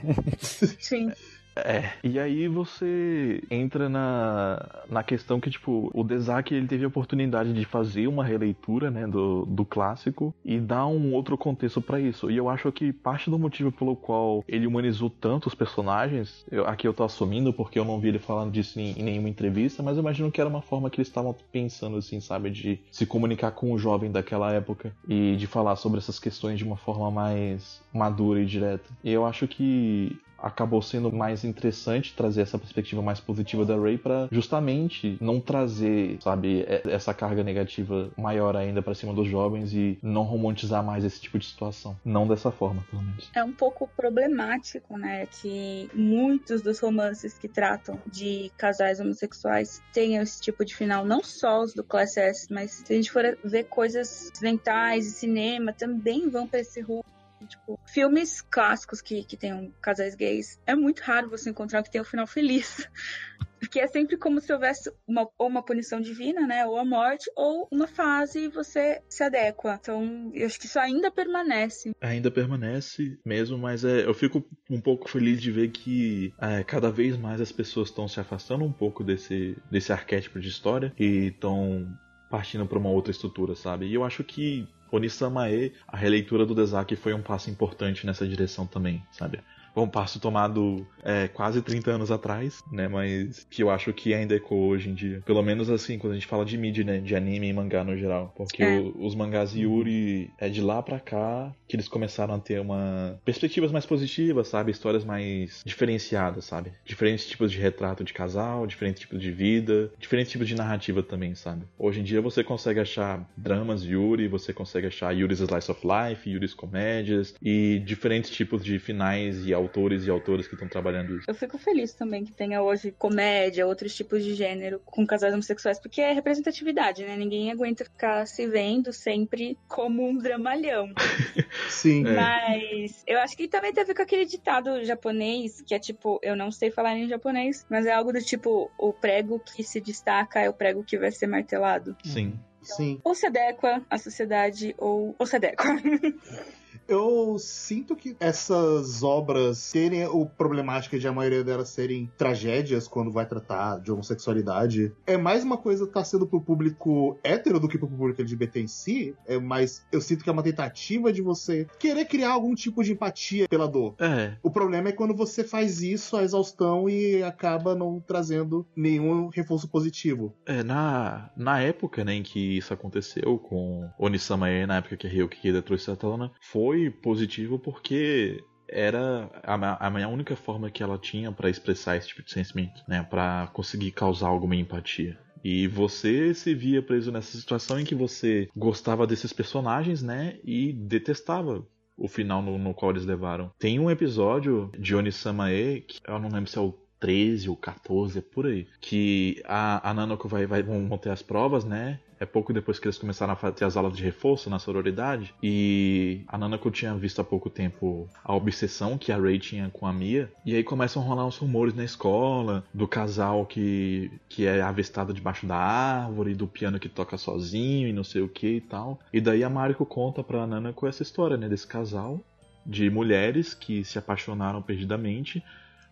Sim.
É, e aí você entra na, na questão que, tipo, o Desak ele teve a oportunidade de fazer uma releitura, né, do, do clássico e dar um outro contexto para isso. E eu acho que parte do motivo pelo qual ele humanizou tanto os personagens, eu, aqui eu tô assumindo porque eu não vi ele falando disso em, em nenhuma entrevista, mas eu imagino que era uma forma que eles estavam pensando, assim, sabe, de se comunicar com o jovem daquela época e de falar sobre essas questões de uma forma mais madura e direta. E eu acho que acabou sendo mais interessante trazer essa perspectiva mais positiva da Ray para justamente não trazer, sabe, essa carga negativa maior ainda para cima dos jovens e não romantizar mais esse tipo de situação. Não dessa forma, pelo menos.
É um pouco problemático, né, que muitos dos romances que tratam de casais homossexuais tenham esse tipo de final, não só os do Class S, mas se a gente for ver coisas ocidentais e cinema também vão para esse rumo Tipo, filmes clássicos que, que tenham casais gays, é muito raro você encontrar que tenha um final feliz. Porque é sempre como se houvesse uma, ou uma punição divina, né? Ou a morte, ou uma fase e você se adequa. Então, eu acho que isso ainda permanece.
Ainda permanece mesmo, mas é, eu fico um pouco feliz de ver que é, cada vez mais as pessoas estão se afastando um pouco desse, desse arquétipo de história e estão partindo para uma outra estrutura, sabe? E eu acho que Onisamae, a releitura do Desaki foi um passo importante nessa direção também, sabe? Um passo tomado é, quase 30 anos atrás, né? Mas que eu acho que ainda ecoa hoje em dia. Pelo menos assim, quando a gente fala de mídia, né? De anime e mangá no geral. Porque é. o, os mangás Yuri é de lá pra cá que eles começaram a ter uma perspectivas mais positivas, sabe? Histórias mais diferenciadas, sabe? Diferentes tipos de retrato de casal, diferentes tipos de vida, diferentes tipos de narrativa também, sabe? Hoje em dia você consegue achar dramas Yuri, você consegue achar Yuri's Slice of Life, Yuri's Comédias e diferentes tipos de finais e autores e autoras que estão trabalhando isso.
Eu fico feliz também que tenha hoje comédia, outros tipos de gênero com casais homossexuais, porque é representatividade, né? Ninguém aguenta ficar se vendo sempre como um dramalhão.
Sim.
É. Mas eu acho que também teve com aquele ditado japonês, que é tipo, eu não sei falar em japonês, mas é algo do tipo, o prego que se destaca é o prego que vai ser martelado.
Sim.
Então, Sim.
Ou se adequa à sociedade, ou, ou se adequa.
Eu sinto que essas obras terem o problemática de a maioria delas serem tragédias quando vai tratar de homossexualidade é mais uma coisa que tá sendo pro público hétero do que pro público LGBT em si. É mais. Eu sinto que é uma tentativa de você querer criar algum tipo de empatia pela dor.
É.
O problema é quando você faz isso à exaustão e acaba não trazendo nenhum reforço positivo.
É, na, na época né, em que isso aconteceu com Onisama na época que a Ryuki Kida trouxe a tona, foi foi positivo porque era a, a minha única forma que ela tinha para expressar esse tipo de sentimento, né, para conseguir causar alguma empatia. E você se via preso nessa situação em que você gostava desses personagens, né, e detestava o final no, no qual eles levaram. Tem um episódio de Onisama-e, que eu não lembro se é o 13 ou 14, é por aí. Que a, a Nanoko vai, vai, vão ter as provas, né? É pouco depois que eles começaram a ter as aulas de reforço na sororidade. E a Nanako tinha visto há pouco tempo a obsessão que a Ray tinha com a Mia. E aí começam a rolar uns rumores na escola do casal que, que é avistado debaixo da árvore, do piano que toca sozinho e não sei o que e tal. E daí a Mariko conta pra Nanako essa história, né? Desse casal de mulheres que se apaixonaram perdidamente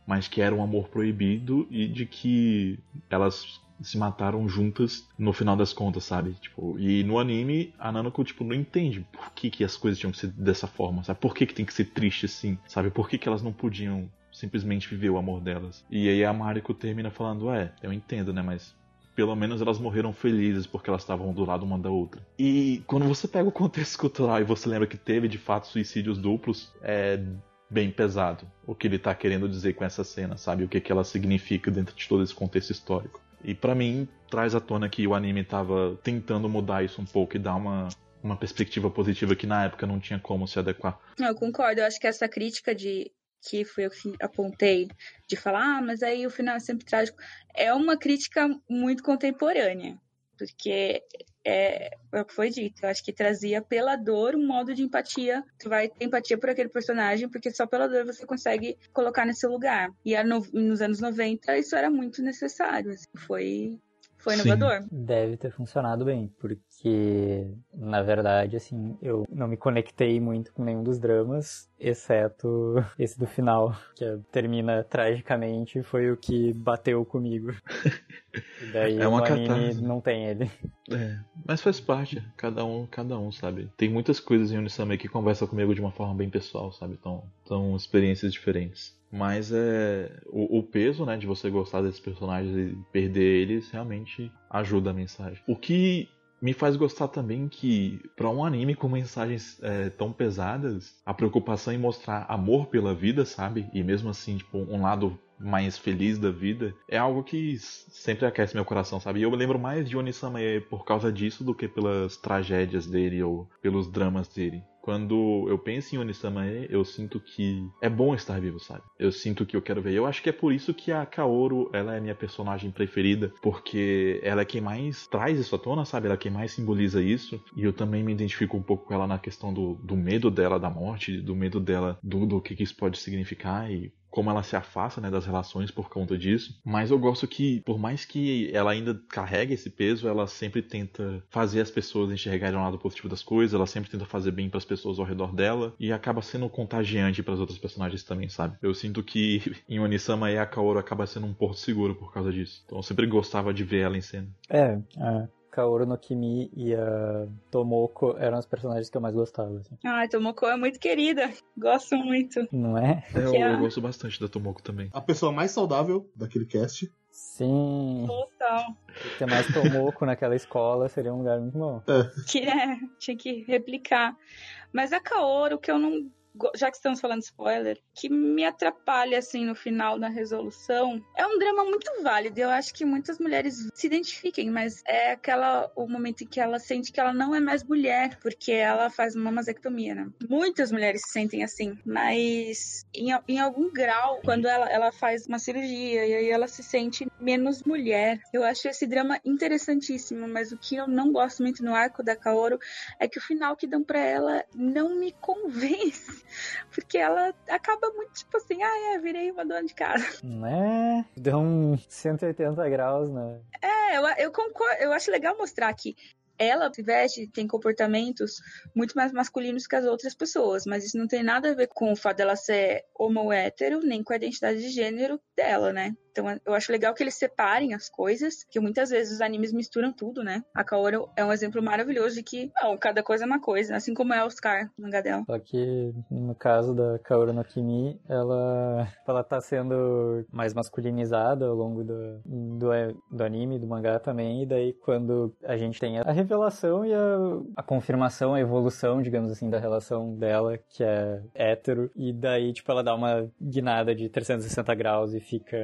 mas que era um amor proibido e de que elas se mataram juntas no final das contas, sabe? Tipo, e no anime, a Nanako, tipo, não entende por que, que as coisas tinham que ser dessa forma, sabe? Por que, que tem que ser triste assim, sabe? Por que, que elas não podiam simplesmente viver o amor delas? E aí a Mariko termina falando, é, eu entendo, né, mas pelo menos elas morreram felizes porque elas estavam do lado uma da outra. E quando você pega o contexto cultural e você lembra que teve de fato suicídios duplos, é bem pesado o que ele tá querendo dizer com essa cena, sabe? O que, que ela significa dentro de todo esse contexto histórico. E para mim, traz à tona que o anime tava tentando mudar isso um pouco e dar uma, uma perspectiva positiva que na época não tinha como se adequar.
Eu concordo, eu acho que essa crítica de que foi o que apontei de falar, ah, mas aí o final é sempre trágico, é uma crítica muito contemporânea porque é, é, o que foi dito. Eu acho que trazia pela dor um modo de empatia. Tu vai ter empatia por aquele personagem, porque só pela dor você consegue colocar nesse lugar. E no, nos anos 90 isso era muito necessário. Assim, foi Foi
Sim.
inovador.
Deve ter funcionado bem, porque, na verdade, assim, eu não me conectei muito com nenhum dos dramas, exceto esse do final, que termina tragicamente, foi o que bateu comigo. E daí
É uma
o anime
catarse.
não tem ele.
É, mas faz parte, cada um, cada um, sabe? Tem muitas coisas em Unisama que conversam comigo de uma forma bem pessoal, sabe? Então, são experiências diferentes. Mas é o, o peso, né, de você gostar desses personagens e perder eles realmente ajuda a mensagem. O que me faz gostar também que pra um anime com mensagens é, tão pesadas, a preocupação em mostrar amor pela vida, sabe? E mesmo assim, tipo, um lado mais feliz da vida, é algo que sempre aquece meu coração, sabe? E eu lembro mais de Onisama por causa disso do que pelas tragédias dele ou pelos dramas dele. Quando eu penso em Onisamae, eu sinto que é bom estar vivo, sabe? Eu sinto que eu quero ver. Eu acho que é por isso que a Kaoru, ela é minha personagem preferida, porque ela é quem mais traz isso à tona, sabe? Ela é quem mais simboliza isso. E eu também me identifico um pouco com ela na questão do, do medo dela da morte, do medo dela do, do que, que isso pode significar e como ela se afasta né, das relações por conta disso. Mas eu gosto que, por mais que ela ainda carregue esse peso, ela sempre tenta fazer as pessoas enxergarem o lado positivo das coisas, ela sempre tenta fazer bem para as pessoas ao redor dela e acaba sendo contagiante para as outras personagens também, sabe? Eu sinto que em Onisama e a Kaoru acaba sendo um porto seguro por causa disso. Então eu sempre gostava de ver ela em cena.
É, a Kaoru no Kimi e a Tomoko eram os personagens que eu mais gostava, assim.
Ai, Tomoko é muito querida. Gosto muito.
Não é?
É, eu,
Que é-
eu gosto bastante da Tomoko também.
A pessoa mais saudável daquele cast.
Sim.
Total.
Ter mais Tomoko naquela escola seria um lugar muito bom.
Que é, tinha que replicar. Mas a Kaoru, que eu não. Já que estamos falando spoiler, que me atrapalha assim no final da resolução, é um drama muito válido. Eu acho que muitas mulheres se identifiquem, mas é aquela o momento em que ela sente que ela não é mais mulher, porque ela faz uma masectomia, né? Muitas mulheres se sentem assim, mas em, em algum grau, quando ela, ela faz uma cirurgia e aí ela se sente menos mulher. Eu acho esse drama interessantíssimo, mas o que eu não gosto muito no arco da Kaoru é que o final que dão pra ela não me convence. Porque ela acaba muito tipo assim, ah, é, virei uma dona de casa.
Né? Deu um 180 graus, né?
É, eu, eu concordo, eu acho legal mostrar que ela se veste, tem comportamentos muito mais masculinos que as outras pessoas, mas isso não tem nada a ver com o fato dela ser homo hétero, nem com a identidade de gênero dela, né? Então eu acho legal que eles separem as coisas, que muitas vezes os animes misturam tudo, né? A Kaoru é um exemplo maravilhoso de que, não, cada coisa é uma coisa, assim como é Oscar, no mangá.
Só que no caso da Kaoru no Kimi, ela, ela tá sendo mais masculinizada ao longo do, do, do anime, do mangá também, e daí quando a gente tem a revelação e a, a confirmação, a evolução, digamos assim, da relação dela, que é hétero, e daí, tipo, ela dá uma guinada de 360 graus e fica,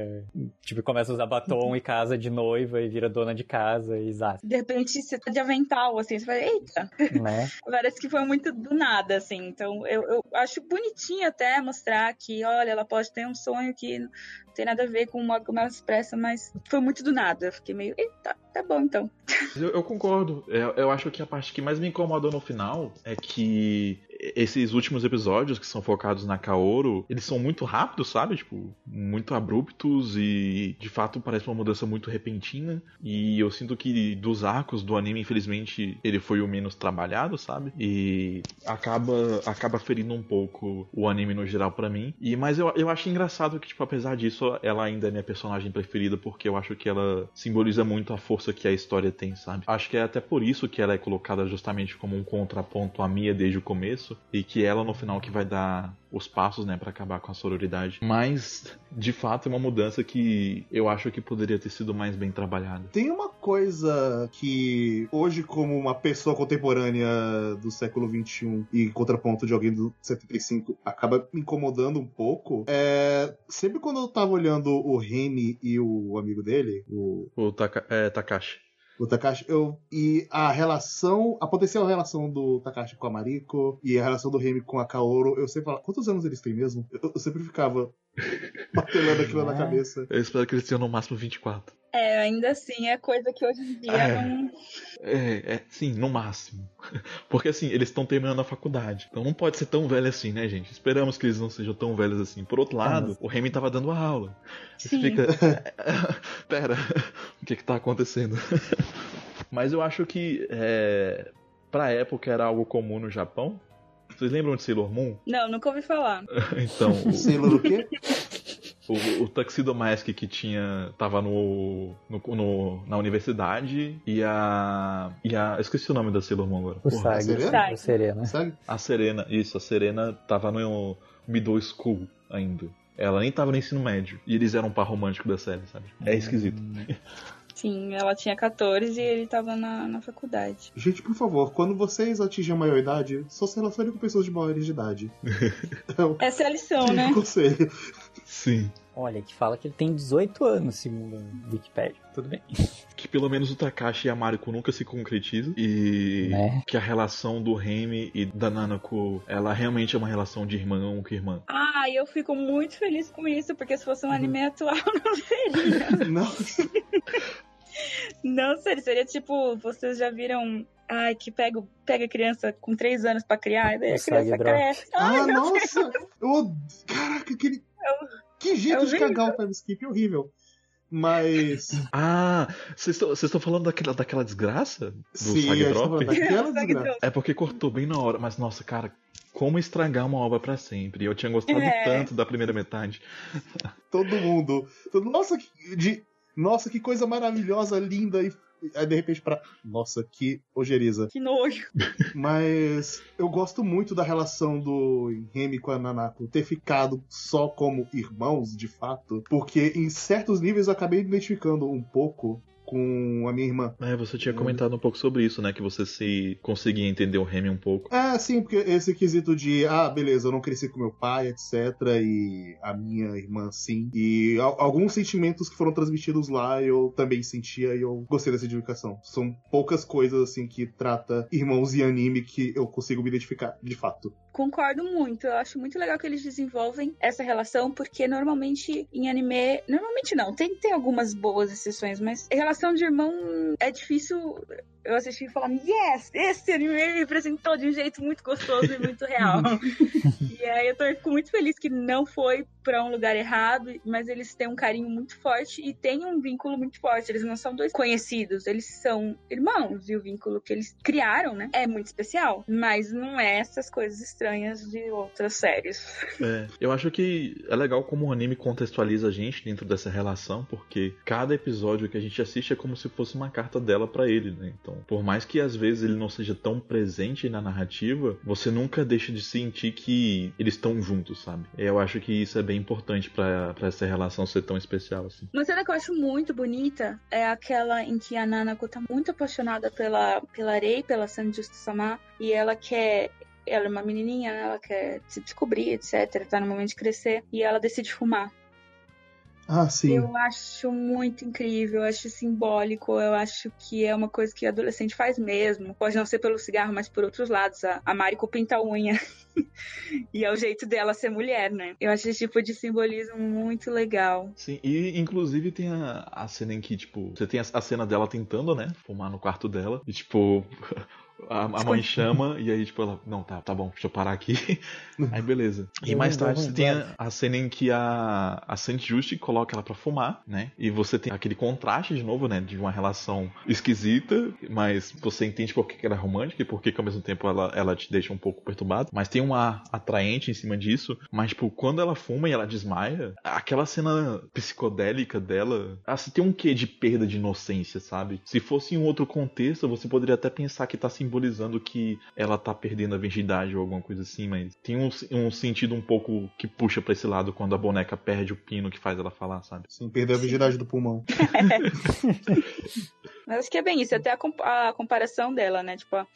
tipo, começa a usar batom e casa de noiva e vira dona de casa e exato,
De repente você tá de avental, assim, você fala, eita,
né?
Parece que foi muito do nada, assim. Então, eu, eu acho bonitinho até mostrar que, olha, ela pode ter um sonho que não tem nada a ver com uma, se expressa, mas foi muito do nada. Eu fiquei meio, eita, tá bom então.
Eu, eu concordo. Eu, eu acho que a parte que mais me incomodou no final é que esses últimos episódios que são focados na Kaoru, eles são muito rápidos, sabe? Tipo, muito abruptos e de fato parece uma mudança muito repentina. E eu sinto que dos arcos do anime, infelizmente, ele foi o menos trabalhado, sabe? E acaba acaba ferindo um pouco o anime no geral pra mim. E mas eu, eu acho engraçado que tipo, apesar disso, ela ainda é minha personagem preferida porque eu acho que ela simboliza muito a força que a história tem, sabe? Acho que é até por isso que ela é colocada justamente como um contraponto à Mia desde o começo e que ela no final que vai dar os passos, né, para acabar com a sororidade. Mas de fato é uma mudança que eu acho que poderia ter sido mais bem trabalhada.
Tem uma coisa que hoje, como uma pessoa contemporânea do século XXI e contraponto de alguém do 75, acaba me incomodando um pouco. É, sempre quando eu tava olhando o Remy e o amigo dele, o
O Taka, é, Takashi.
O Takashi, eu, e a relação, a potencial relação do Takashi com a Mariko e a relação do Remy com a Kaoru, eu sempre falava, quantos anos eles têm mesmo? Eu, eu sempre ficava martelando aquilo na
É.
cabeça.
Eu espero que eles tenham no máximo 24.
É, ainda assim é coisa que hoje em dia
É.
não.
É, é, sim, no máximo. Porque assim, eles estão terminando a faculdade. Então não pode ser tão velho assim, né, gente? Esperamos que eles não sejam tão velhos assim. Por outro lado, o Remy tava dando aula. Você
Sim.
fica. Pera, o que que tá acontecendo? Mas eu acho que é, pra época era algo comum no Japão. Vocês lembram de Sailor Moon?
Não, nunca ouvi falar.
Então, o,
Sailor o quê?
o, o Tuxedo Mask que tinha. tava no, no, no- na universidade e a. E a. eu esqueci o nome da Sailor Moon agora.
O
Porra,
Sag.
Serena?
O Serena.
A Serena, isso, a Serena tava no middle school ainda. Ela nem tava no ensino médio. E eles eram um par romântico da série, sabe? É esquisito.
Sim, ela tinha 14 e ele tava na, na faculdade.
Gente, por favor, quando vocês atingem a maioridade, só se relacionem com pessoas de maiores de idade. Então,
Essa é a lição, né?
conselho.
Sim.
Olha, que fala que ele tem 18 anos, segundo o Wikipedia. Tudo bem.
Que pelo menos o Takashi e a Mariko nunca se concretizam. E
Né?
que a relação do Remy e da Nanako, ela realmente é uma relação de irmão com irmã.
Ah, e eu fico muito feliz com isso, porque se fosse um anime atual, não seria.
Nossa,
Não seria. Seria tipo, vocês já viram. Ai, que pega, pega a criança com 3 anos pra criar, e daí a criança cresce. Ai,
ah, nossa! Eu Caraca, aquele. Que jeito
é
de cagar o time skip horrível. Mas.
Ah, vocês estão- falando daquela, daquela desgraça? Do
sim,
Drop?
daquela desgraça.
É porque cortou bem na hora, mas nossa, cara, como estragar uma obra pra sempre? Eu tinha gostado
É.
tanto da primeira metade.
Todo mundo. todo- Nossa, que, de... Nossa, que coisa maravilhosa, linda e. Aí de repente pra. Nossa, que ojeriza.
Que nojo.
Mas eu gosto muito da relação do Remy com a Nanako ter ficado só como irmãos, de fato, porque em certos níveis eu acabei me identificando um pouco com a minha irmã.
É, você tinha comentado um pouco sobre isso, né? Que você se conseguia entender o Remy um pouco.
É, sim, porque esse quesito de, ah, beleza, eu não cresci com meu pai, etc. E a minha irmã, sim. E al- alguns sentimentos que foram transmitidos lá eu também sentia e eu gostei dessa identificação. São poucas coisas, assim, que trata irmãos e anime que eu consigo me identificar, de fato.
Concordo muito. Eu acho muito legal que eles desenvolvem essa relação, porque normalmente em anime. Normalmente não, tem, tem algumas boas exceções, mas relação de irmão é difícil eu assistir e falar: Yes, esse anime me representou de um jeito muito gostoso e muito real. e aí eu tô, muito feliz que não foi pra um lugar errado, mas eles têm um carinho muito forte e têm um vínculo muito forte. Eles não são dois conhecidos, eles são irmãos. E o vínculo que eles criaram, né, é muito especial. Mas não é essas coisas estranhas de outras séries.
É, eu acho que é legal como o anime contextualiza a gente dentro dessa relação, porque cada episódio que a gente assiste é como se fosse uma carta dela pra ele, né? Então, por mais que às vezes ele não seja tão presente na narrativa, você nunca deixa de sentir que eles estão juntos, sabe? Eu acho que isso é bem importante pra pra essa relação ser tão especial assim.
Uma cena que eu acho muito bonita é aquela em que a Nanako tá muito apaixonada pela, pela Rei, pela Sanjusta Sama, e ela quer. Ela é uma menininha, né? ela quer se descobrir, etc. Tá no momento de crescer. E ela decide fumar.
Ah, sim.
Eu acho muito incrível, eu acho simbólico, eu acho que é uma coisa que adolescente faz mesmo. Pode não ser pelo cigarro, mas por outros lados. A, a Mariko pinta a unha. e é o jeito dela ser mulher, né? Eu acho esse tipo de simbolismo muito legal.
Sim, e inclusive tem a, a cena em que, tipo, você tem a, a cena dela tentando, né, fumar no quarto dela, e tipo, a, a mãe chama, e aí, tipo, ela, não, tá, tá bom, deixa eu parar aqui. aí, beleza. E mais tarde você tem a, a cena em que a, a Saint Just coloca ela pra fumar, né, e você tem aquele contraste de novo, né, de uma relação esquisita, mas você entende por que ela é romântica e por que ao mesmo tempo ela, ela te deixa um pouco perturbado, mas tem um ar atraente em cima disso, mas, tipo, quando ela fuma e ela desmaia, aquela cena psicodélica dela, assim, tem um quê de perda de inocência, sabe? Se fosse em um outro contexto, você poderia até pensar que tá simbolizando que ela tá perdendo a virgindade ou alguma coisa assim, mas tem um, um sentido um pouco que puxa pra esse lado quando a boneca perde o pino que faz ela falar, sabe?
Sim, perdeu a virgindade do pulmão.
Mas acho que é bem isso, até a, comp- a comparação dela, né? Tipo, a,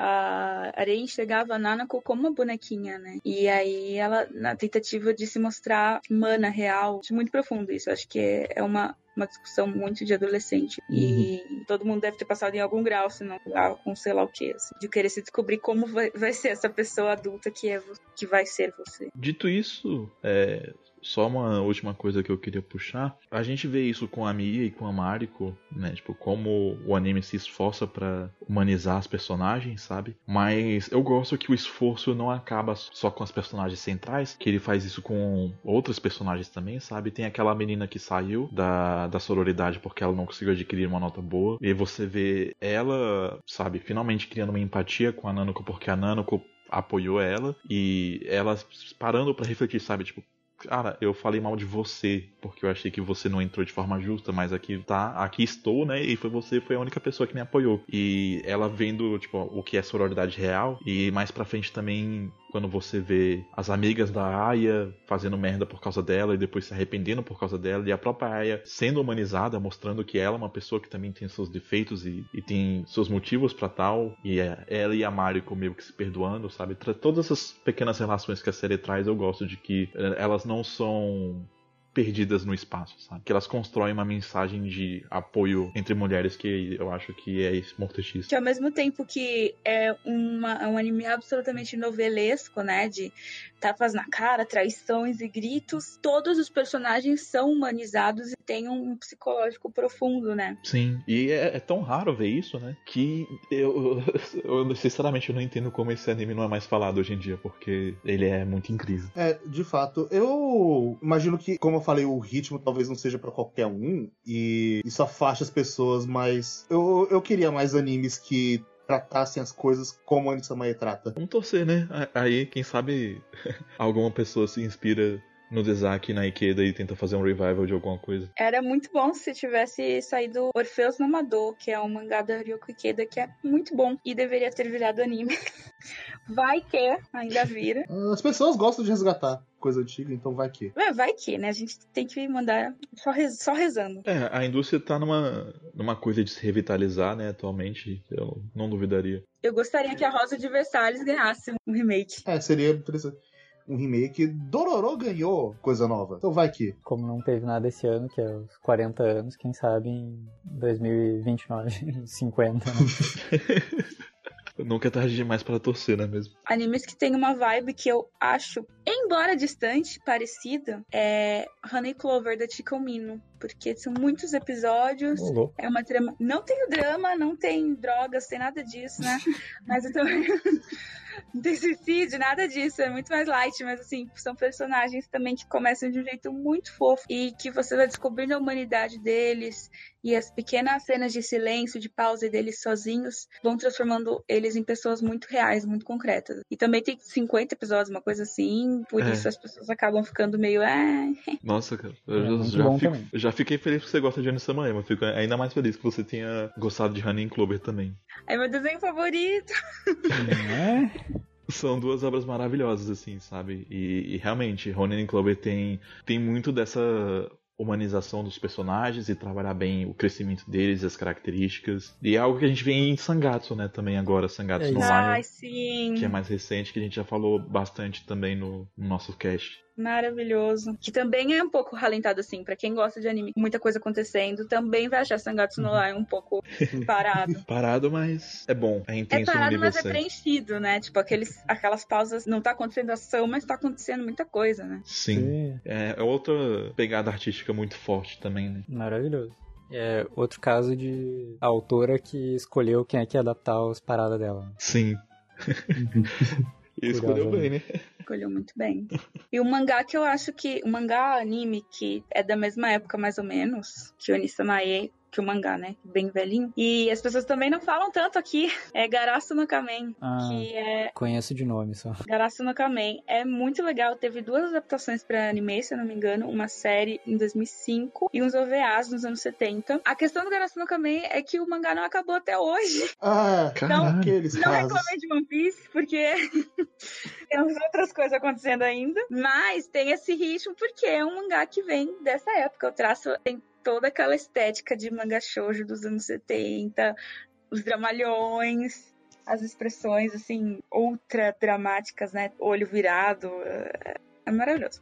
a Arei enxergava a Nanako como uma bonequinha, né? E aí ela, na tentativa de se mostrar humana, real, acho muito profundo isso. Acho que é, uma, uma discussão muito de adolescente. E todo mundo deve ter passado em algum grau, se não com sei lá o que, assim, de querer se descobrir como vai, vai ser essa pessoa adulta que, é, que vai ser você.
Dito isso, é, Só uma última coisa que eu queria puxar. A gente vê isso com a Mia e com a Mariko, né? Tipo, como o anime se esforça para humanizar as personagens, sabe? Mas eu gosto que o esforço não acaba só com as personagens centrais, que ele faz isso com outras personagens também, sabe? Tem aquela menina que saiu da, da sororidade porque ela não conseguiu adquirir uma nota boa. E você vê ela, sabe, finalmente criando uma empatia com a Nanako porque a Nanako apoiou ela e ela parando para refletir, sabe, tipo, cara, eu falei mal de você, porque eu achei que você não entrou de forma justa, mas aqui tá, aqui estou, né? E foi você, foi a única pessoa que me apoiou. E ela vendo, tipo, o que é sororidade real, e mais pra frente também quando você vê as amigas da Aya fazendo merda por causa dela e depois se arrependendo por causa dela, e a própria Aya sendo humanizada, mostrando que ela é uma pessoa que também tem seus defeitos e, e tem seus motivos para tal, e é, ela e a Mariko meio que se perdoando, sabe? Todas essas pequenas relações que a série traz, eu gosto de que eh, elas não são perdidas no espaço, sabe? Que elas constroem uma mensagem de apoio entre mulheres que eu acho que é mortetíssimo.
Que ao mesmo tempo que é uma, um anime absolutamente novelesco, né? De tapas na cara, traições e gritos, todos os personagens são humanizados e têm um psicológico profundo, né?
Sim, e é, é tão raro ver isso, né? Que eu, eu, sinceramente, eu não entendo como esse anime não é mais falado hoje em dia, porque ele é muito incrível.
É, de fato, eu imagino que, como eu falei, o ritmo talvez não seja para qualquer um, e isso afaste as pessoas, mas eu, eu queria mais animes que tratassem as coisas como a Anissa trata.
Vamos torcer, né? Aí, quem sabe alguma pessoa se inspira no Dezaki na Ikeda e tenta fazer um revival de alguma coisa.
Era muito bom se tivesse saído Orfeus no Amador, que é um mangá da Ryoko Ikeda, que é muito bom e deveria ter virado anime. Vai que ainda vira.
As pessoas gostam de resgatar coisa antiga, então vai que.
É, vai que, né? A gente tem que mandar só, rez, só rezando.
É, a indústria tá numa, numa coisa de se revitalizar, né, atualmente. Eu não duvidaria.
Eu gostaria que a Rosa de Versalhes ganhasse um remake.
É, seria interessante um remake. Dororo ganhou coisa nova. Então vai que.
Como não teve nada esse ano, que é os 40 anos, quem sabe em 2029, 50. Né?
Nunca é tarde demais para torcer, né mesmo?
Animes que tem uma vibe que eu acho, embora distante, parecida, é Honey Clover da Chico Mino. Porque são muitos episódios,
uhum.
é uma trama. Não tem drama, não tem drogas, tem nada disso, né? Mas eu também. não tem suicídio, nada disso, é muito mais light, mas assim, são personagens também que começam de um jeito muito fofo e que você vai descobrindo a humanidade deles e as pequenas cenas de silêncio, de pausa deles sozinhos vão transformando eles em pessoas muito reais, muito concretas. E também tem 50 episódios, uma coisa assim, por é. isso as pessoas acabam ficando meio. Ah...
Nossa, cara, eu é, já, já, fico, já, fiquei feliz que você gosta de Anissa Maema, fico ainda mais feliz que você tenha gostado de Honey Clover também.
É meu desenho favorito.
É?
São duas obras maravilhosas, assim, sabe? E, e realmente, Ronin Clover tem, tem muito dessa humanização dos personagens e trabalhar bem o crescimento deles, as características. E é algo que a gente vê em Sangatsu, né, também agora, Sangatsu é no
Ai, sim.
que é mais recente, que a gente já falou bastante também no, no nosso cast.
Maravilhoso. Que também é um pouco ralentado, assim, para quem gosta de anime, muita coisa acontecendo, também vai achar Sangatsu no Lion um pouco parado.
parado, mas é bom. É intenso
É parado, mas é preenchido, né? Tipo, aqueles, aquelas pausas, não tá acontecendo ação, mas tá acontecendo muita coisa, né?
Sim. Sim. É, é outra pegada artística muito forte também, né?
Maravilhoso. É outro caso de autora que escolheu quem é que ia adaptar as paradas dela.
Sim. E escolheu bem, né?
Escolheu muito bem. E o mangá que eu acho que. O mangá anime que é da mesma época, mais ou menos, que o Onisa Mae que o mangá, né? Bem velhinho. E as pessoas também não falam tanto aqui. É Garasu no Kamen,
ah,
que é...
Conheço de nome só.
Garasu no Kamen. É muito legal. Teve duas adaptações para anime, se eu não me engano. Uma série em 2005 e uns OVAs nos anos 70. A questão do Garasu no Kamen é que o mangá não acabou até hoje.
Ah, então, aqueles
não reclamei de One Piece, porque temos outras coisas acontecendo ainda. Mas tem esse ritmo porque é um mangá que vem dessa época. O traço tem toda aquela estética de manga shoujo dos anos 70, os dramalhões, as expressões assim ultra dramáticas, né? Olho virado, é, é maravilhoso.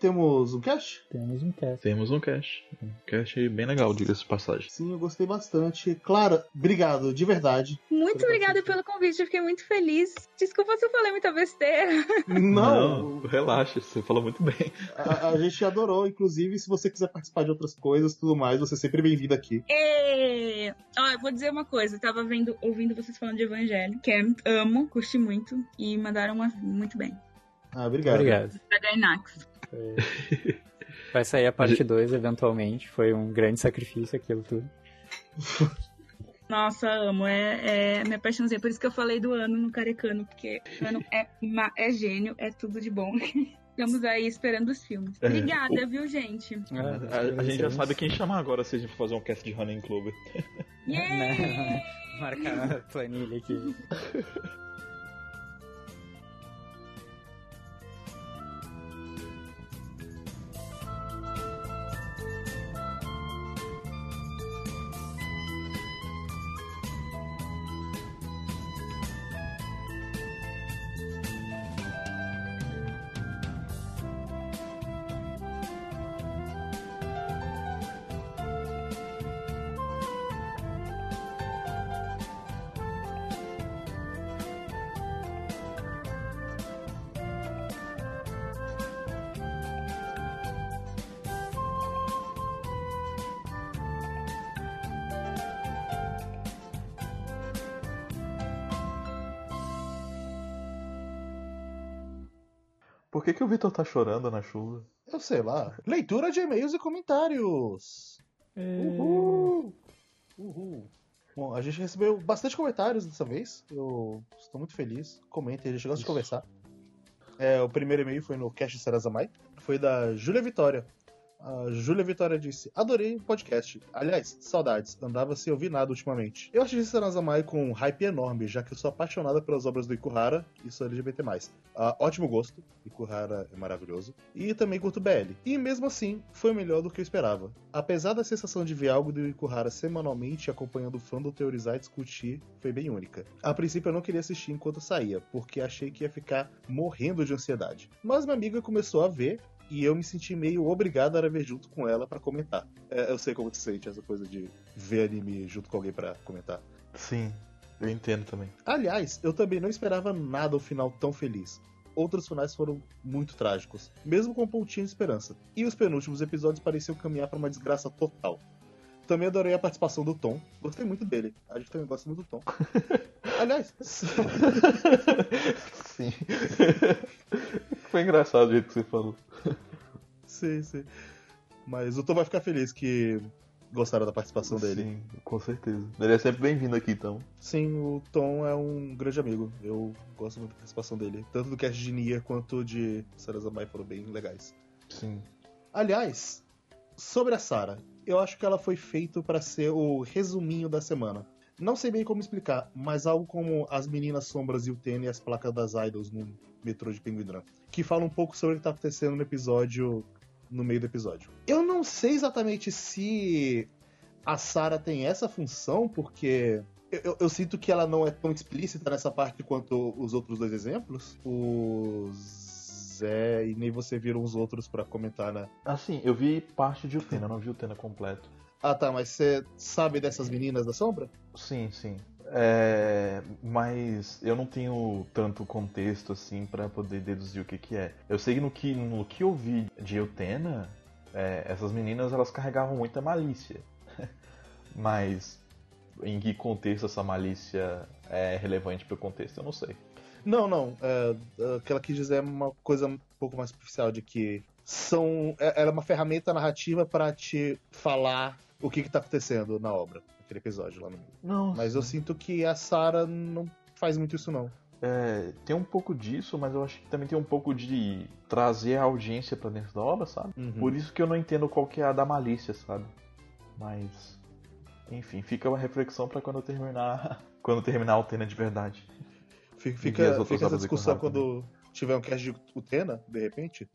Temos um cast?
Temos um cast.
Temos um cast. Um cast bem legal, diga-se de passagem.
Sim, eu gostei bastante. Clara, obrigado, de verdade.
Muito obrigada pelo convite, eu fiquei muito feliz. Desculpa se eu falei muita besteira.
Não,
relaxa, você falou muito bem.
a, a gente adorou. Inclusive, se você quiser participar de outras coisas e tudo mais, você é sempre bem-vindo aqui.
E... Ó, eu vou dizer uma coisa, eu tava vendo, ouvindo vocês falando de evangelho, que é amo, curti muito e mandaram uma, muito bem.
Ah, obrigado.
Obrigado. Vai sair a parte 2 eventualmente. Foi um grande sacrifício aquilo tudo.
Nossa, amo, é, é minha paixãozinha. Por isso que eu falei do ano no Carecano, porque o ano é, ma- é gênio, é tudo de bom. Estamos aí esperando os filmes.
É.
Obrigada, viu, gente?
A, a gente já sabe quem chamar agora se a gente for fazer um cast de Running Club.
Yeah!
Marcar na planilha aqui.
Que, o Vitor tá chorando na chuva?
Eu sei lá. Leitura de e-mails e comentários. Uhul. Uhul. Bom, a gente recebeu bastante comentários dessa vez. Eu estou muito feliz. Comentem, a gente gosta de conversar. É, o primeiro e-mail foi no Cash Sarazamai. Foi da Júlia Vitória. A Júlia Vitória disse: Adorei o podcast. Aliás, saudades. Andava sem ouvir nada ultimamente. Eu assisti Sarazamai com um hype enorme, já que eu sou apaixonada pelas obras do Ikuhara e sou LGBT. Ah, ótimo gosto. Ikuhara é maravilhoso. E também curto BL. E mesmo assim, foi melhor do que eu esperava. Apesar da sensação de ver algo do Ikuhara semanalmente acompanhando o fandom teorizar e discutir, foi bem única. A princípio eu não queria assistir enquanto saía, porque achei que ia ficar morrendo de ansiedade. Mas minha amiga começou a ver e eu me senti meio obrigado a ver junto com ela pra comentar. É, eu sei como se sente essa coisa de ver anime junto com alguém pra comentar.
Sim, eu entendo também.
Aliás, eu também não esperava nada o final tão feliz. Outros finais foram muito trágicos, mesmo com um pontinho de esperança. E os penúltimos episódios pareciam caminhar para uma desgraça total. Também adorei a participação do Tom. Gostei muito dele. A gente também gosta muito do Tom. Aliás,
Sim. Foi engraçado o jeito que você falou.
sim, sim. Mas o Tom vai ficar feliz que gostaram da participação dele.
Sim, com certeza. Ele é sempre bem-vindo aqui, então.
Sim, o Tom é um grande amigo. Eu gosto muito da participação dele. Tanto do cast de Nier quanto de Sarazamai foram bem legais.
Sim.
Aliás, sobre a Sarah, eu acho que ela foi feita para ser o resuminho da semana. Não sei bem como explicar, mas algo como as meninas sombras e o Tênis e as placas das idols no metrô de Penguin que fala um pouco sobre o que tá acontecendo no episódio, no meio do episódio. Eu não sei exatamente se a Sarah tem essa função, porque eu, eu- eu sinto que ela não é tão explícita nessa parte quanto os outros dois exemplos. O Zé e nem você viram os outros pra comentar, né?
Assim, eu vi parte de Utena, não vi Utena completo.
Ah tá, mas você sabe dessas meninas da sombra?
Sim, sim. É, mas eu não tenho tanto contexto assim pra poder deduzir o que que é. Eu sei que no que, no que eu vi de Eutena, é, essas meninas elas carregavam muita malícia. mas em que contexto essa malícia é relevante pro contexto, eu não sei.
Não, não. É, é, que ela quis dizer é uma coisa um pouco mais superficial de que são. é- Ela é uma ferramenta narrativa pra te falar o que, que tá acontecendo na obra, naquele episódio lá no meio.
Não,
Mas eu sinto que a Sarah não faz muito isso, não.
É, tem um pouco disso, mas eu acho que também tem um pouco de trazer a audiência pra dentro da obra, sabe?
Uhum.
Por isso que eu não entendo qual que é a da malícia, sabe? Mas enfim, fica uma reflexão pra quando eu terminar, quando terminar a Altena de verdade.
Fica, fica, essa discussão quando, tiver um cast de Utena, de repente.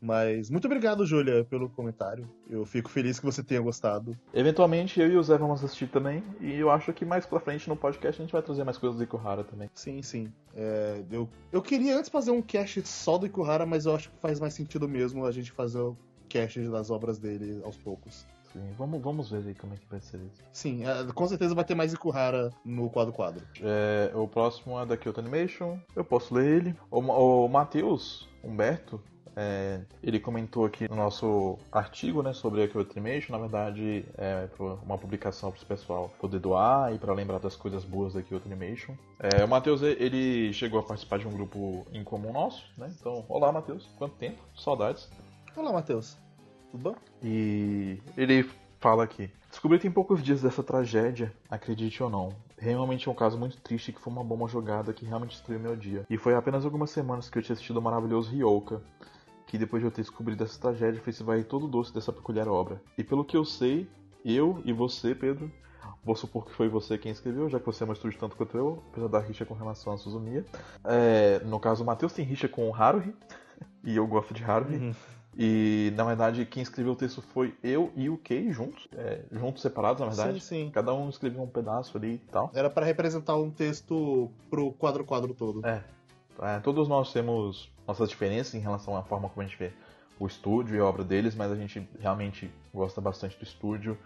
Mas muito obrigado, Júlia, pelo comentário. Eu fico feliz que você tenha gostado.
Eventualmente eu e o Zé vamos assistir também. E eu acho que mais pra frente no podcast a gente vai trazer mais coisas do Ikuhara também.
Sim, sim. É, eu, eu queria antes fazer um cast só do Ikuhara, mas eu acho que faz mais sentido mesmo a gente fazer o cast das obras dele aos poucos.
Sim, vamos, vamos ver aí como é que vai ser isso.
Sim, é, com certeza vai ter mais Ikuhara no quadro quadro.
É, o próximo é da Kyoto Animation. Eu posso ler ele. O, o Matheus Humberto. É, ele comentou aqui no nosso artigo né, sobre a Kyoto Animation, na verdade é uma publicação para o pessoal poder doar e para lembrar das coisas boas da Kyoto Animation. É, o Matheus ele chegou a participar de um grupo em comum nosso, né? Então, olá Matheus, quanto tempo? Saudades.
Olá Matheus. Tudo bom?
E ele fala aqui: Descobri tem poucos dias dessa tragédia, acredite ou não. Realmente é um caso muito triste que foi uma bomba jogada que realmente destruiu meu dia. E foi apenas algumas semanas que eu tinha assistido o maravilhoso Ryoka, que depois de eu ter descobrido essa tragédia fez se vai todo o doce dessa peculiar obra. E pelo que eu sei, eu e você, Pedro, vou supor que foi você quem escreveu, já que você é estúdio tanto quanto eu, apesar da rixa com relação a Suzumiya. É, no caso, o Matheus tem rixa com o Haruhi, e eu gosto de Haruhi. Uhum. E, na verdade, quem escreveu o texto foi eu e o Kei juntos, é, juntos separados, na verdade.
Sim, sim.
Cada um escreveu um pedaço ali e tal.
Era para representar um texto pro quadro-quadro todo.
É. é. Todos nós temos nossas diferenças em relação à forma como a gente vê o estúdio e a obra deles, mas a gente realmente gosta bastante do estúdio.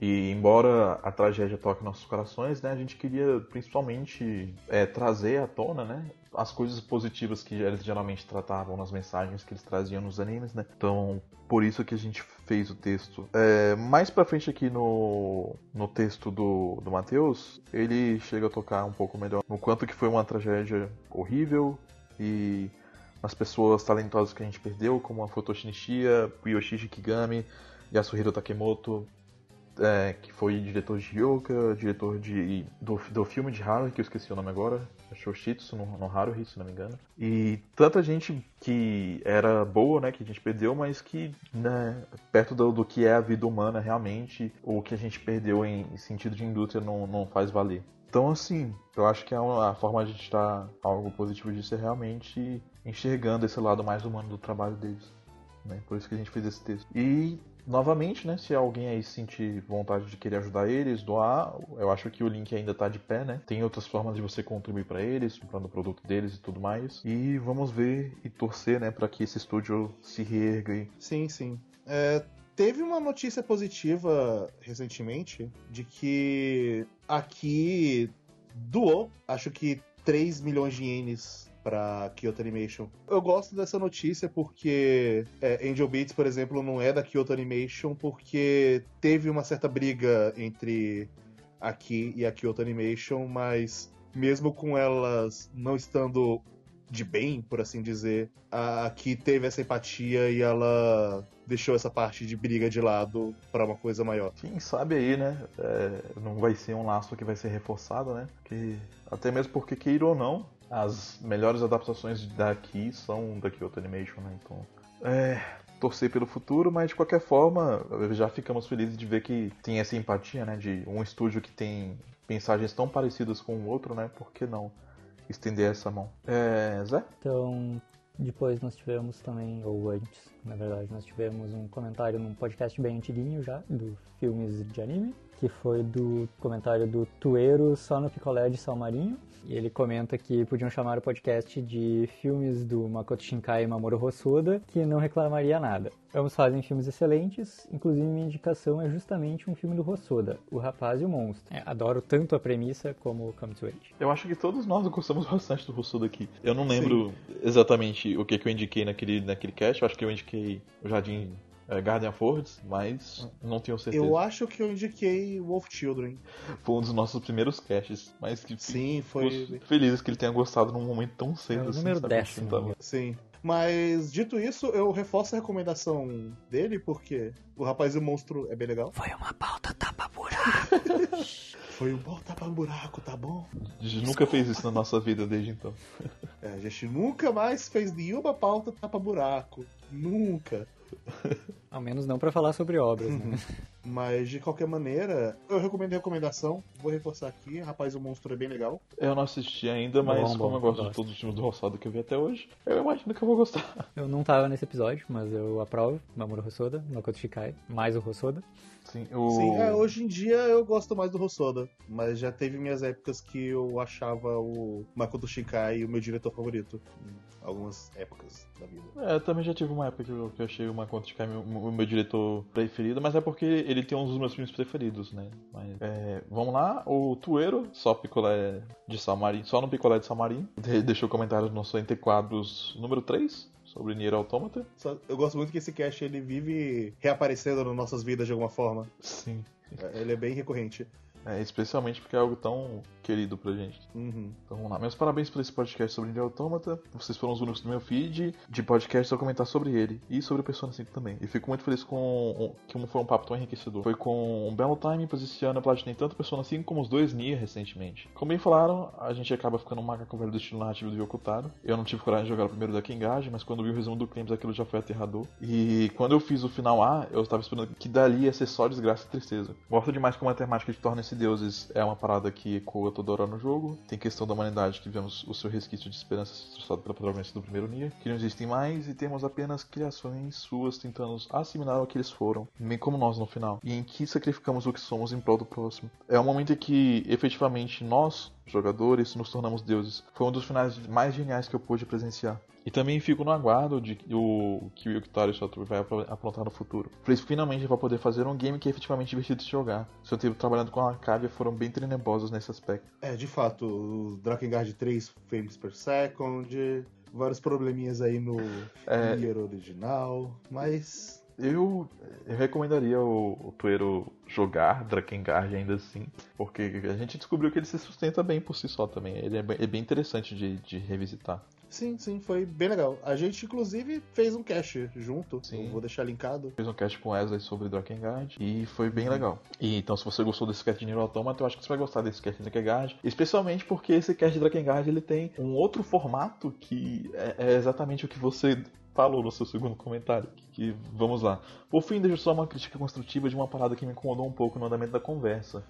E embora a tragédia toque nossos corações, né, a gente queria principalmente é, trazer à tona, né, as coisas positivas que eles geralmente tratavam nas mensagens que eles traziam nos animes, né? Então, por isso que a gente fez o texto. É, mais pra frente aqui no, no texto do, do Matheus, ele chega a tocar um pouco melhor no quanto que foi uma tragédia horrível e as pessoas talentosas que a gente perdeu, como a Futoshi Nishia, Yoshishi Kigami, Yasuhiro Takemoto, é, que foi diretor de Yoga, diretor de, do, do filme de Haruhi, que eu esqueci o nome agora, é Shoshitsu no, no Haruhi, se não me engano. E tanta gente que era boa, né, que a gente perdeu, mas que, né, perto do, do que é a vida humana realmente, o que a gente perdeu em sentido de indústria não, não faz valer. Então, assim, eu acho que a, a forma de estar algo positivo disso é realmente enxergando esse lado mais humano do trabalho deles. Né? Por isso que a gente fez esse texto. E novamente, né, se alguém aí sentir vontade de querer ajudar eles, doar, eu acho que o link ainda tá de pé, né? Tem outras formas de você contribuir para eles, comprando o produto deles e tudo mais. E vamos ver e torcer, né, para que esse estúdio se reerga aí.
Sim, sim. É, teve uma notícia positiva recentemente de que aqui doou, acho que 3 milhões de ienes para Kyoto Animation. Eu gosto dessa notícia porque é, Angel Beats, por exemplo, não é da Kyoto Animation porque teve uma certa briga entre aqui e a Kyoto Animation, mas mesmo com elas não estando de bem, por assim dizer, a aqui teve essa empatia e ela deixou essa parte de briga de lado para uma coisa maior.
Quem sabe aí, né? É, não vai ser um laço que vai ser reforçado, né? Que, até mesmo porque, queira ou não, as melhores adaptações daqui são da Kyoto Animation, né? Então, é, torcer pelo futuro, mas de qualquer forma, já ficamos felizes de ver que tem essa empatia, né? De um estúdio que tem mensagens tão parecidas com o outro, né? Por que não estender essa mão? É, Zé?
Então, depois nós tivemos também, ou antes, na verdade, nós tivemos um comentário num podcast bem antiguinho já, do filmes de anime, que foi do comentário do Tueiro só no picolé de Salmarinho. E ele comenta que podiam chamar o podcast de filmes do Makoto Shinkai e Mamoru Hosoda, que não reclamaria nada. Ambos fazem filmes excelentes, inclusive minha indicação é justamente um filme do Hosoda, O Rapaz e o Monstro. É, adoro tanto a premissa como o Come to Age.
Eu acho que todos nós gostamos bastante do Hosoda aqui. Eu não lembro Sim. exatamente o que, que eu indiquei naquele, naquele cast, eu acho que eu indiquei o Jardim é, Garden of Words, mas não tenho certeza.
Eu acho que eu indiquei Wolf Children.
Foi um dos nossos primeiros casts, mas que
Sim, foi.
Felizes que ele tenha gostado num momento tão cedo. É
o assim, número décimo.
Sim. Mas, dito isso, eu reforço a recomendação dele, porque o Rapaz e o Monstro é bem legal.
Foi uma pauta tapa-buraco.
Foi um bom tapa-buraco, tá bom?
A gente nunca fez isso na nossa vida desde então.
É, a gente nunca mais fez nenhuma pauta tapa-buraco. Nunca.
Ao menos não pra falar sobre obras,
Uhum.
né?
Mas de qualquer maneira, eu recomendo a recomendação. Vou reforçar aqui. Rapaz, o monstro é bem legal.
Eu não assisti ainda, mas
Bom, bom,
como eu gosto de todos os filmes do Rossado que eu vi até hoje, eu imagino que eu vou gostar.
Eu não tava nesse episódio, mas eu aprovo Mamoru Hosoda, Makoto Shikai, mais o Hosoda.
Sim, o...
Sim, é, hoje em dia eu gosto mais do Hosoda, mas já teve minhas épocas que eu achava o Makoto Shinkai o meu diretor favorito. Em algumas épocas da vida.
É, eu também já tive uma época que eu, que eu achei uma conta de Kai meu- o meu diretor preferido, mas é porque ele tem um dos meus filmes preferidos, né? Mas, é, vamos lá, o Tuero, só picolé de Samarim, só no picolé de Samarim, de- deixou comentários no seu Entre Quadros número 3, sobre Nier Automata.
Eu gosto muito que esse cast ele vive reaparecendo nas nossas vidas de alguma forma.
Sim.
É, Ele é bem recorrente.
É, especialmente porque é algo tão querido pra gente.
Uhum.
Então vamos lá. Meus parabéns por esse podcast sobre Nier Automata. Vocês foram os únicos do meu feed de podcast a comentar sobre ele. E sobre o Persona 5 também. E fico muito feliz com que foi um papo tão enriquecedor. Foi com um belo time, pois esse ano eu platinei tanto Persona 5 como os dois Nier recentemente. Como bem falaram, a gente acaba ficando um macaco velho do estilo narrativo do Yokotaro. Eu não tive coragem de jogar o primeiro da Kengage, mas quando vi o resumo do Claims aquilo já foi aterrador. E quando eu fiz o final A, eu tava esperando que dali ia ser só desgraça e tristeza. Gosto demais como a temática de Torna-se Deuses é uma parada que ecoa toda hora no jogo. Tem questão da humanidade que vemos o seu resquício de esperança ser traçado pela protagonista do primeiro Nier, que não existem mais e temos apenas criações suas tentando assimilar o que eles foram, bem como nós no final, e em que sacrificamos o que somos em prol do próximo. É um momento em que efetivamente nós, jogadores, nos tornamos deuses. Foi um dos finais mais geniais que eu pude presenciar. E também fico no aguardo de o que o Yukitaro Satoru vai apro- aprontar no futuro. Feliz finalmente vai poder fazer um game que é efetivamente divertido de se jogar. Seu tempo trabalhando com a Arcadia foram bem tenebrosos nesse aspecto.
É, de fato, o Drakengard 3 frames per second, vários probleminhas aí no
É.
Nier original, mas
Eu, eu recomendaria o, o Tuero jogar Drakengard ainda assim, porque a gente descobriu que ele se sustenta bem por si só também. Ele é bem, é bem interessante de, de revisitar.
Sim, sim, foi bem legal. A gente inclusive fez um cast junto,
Sim.
vou deixar linkado.
Fiz um cast com Wesley sobre Drakengard e foi bem legal. E então, se você gostou desse cast de Nier Automata, eu acho que você vai gostar desse cast de Drakengard. Especialmente porque esse cast de Drakengard ele tem um outro formato que é, é exatamente o que você falou no seu segundo comentário. Que, que- vamos lá. Por fim, deixo só uma crítica construtiva de uma parada que me incomodou um pouco no andamento da conversa.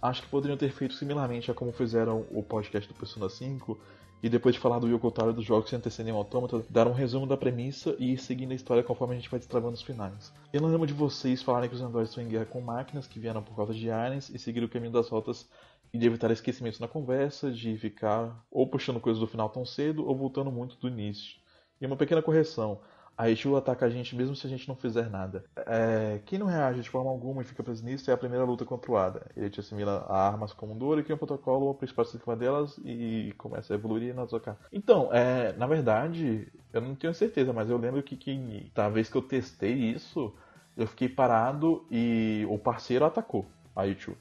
Acho que poderiam ter feito similarmente a como fizeram o podcast do Persona 5 e depois de falar do Yokotaro dos jogos que antecedem o Automata, dar um resumo da premissa e ir seguindo a história conforme a gente vai destravando os finais. Eu não lembro de vocês falarem que os androides estão em guerra com máquinas que vieram por causa de aliens e seguir o caminho das rotas e de evitar esquecimentos na conversa, de ficar ou puxando coisas do final tão cedo ou voltando muito do início. E uma pequena correção. A Ichigo ataca a gente mesmo se a gente não fizer nada. É, quem não reage de forma alguma e fica preso nisso é a primeira luta contra o Ada. Ele te assimila a armas como um Dora e cria um protocolo principal em cima delas e começa a evoluir e nas atacar. Então, é, na verdade, eu não tenho certeza, mas eu lembro que, que tá, a vez que eu testei isso, eu fiquei parado e o parceiro atacou a Ichigo.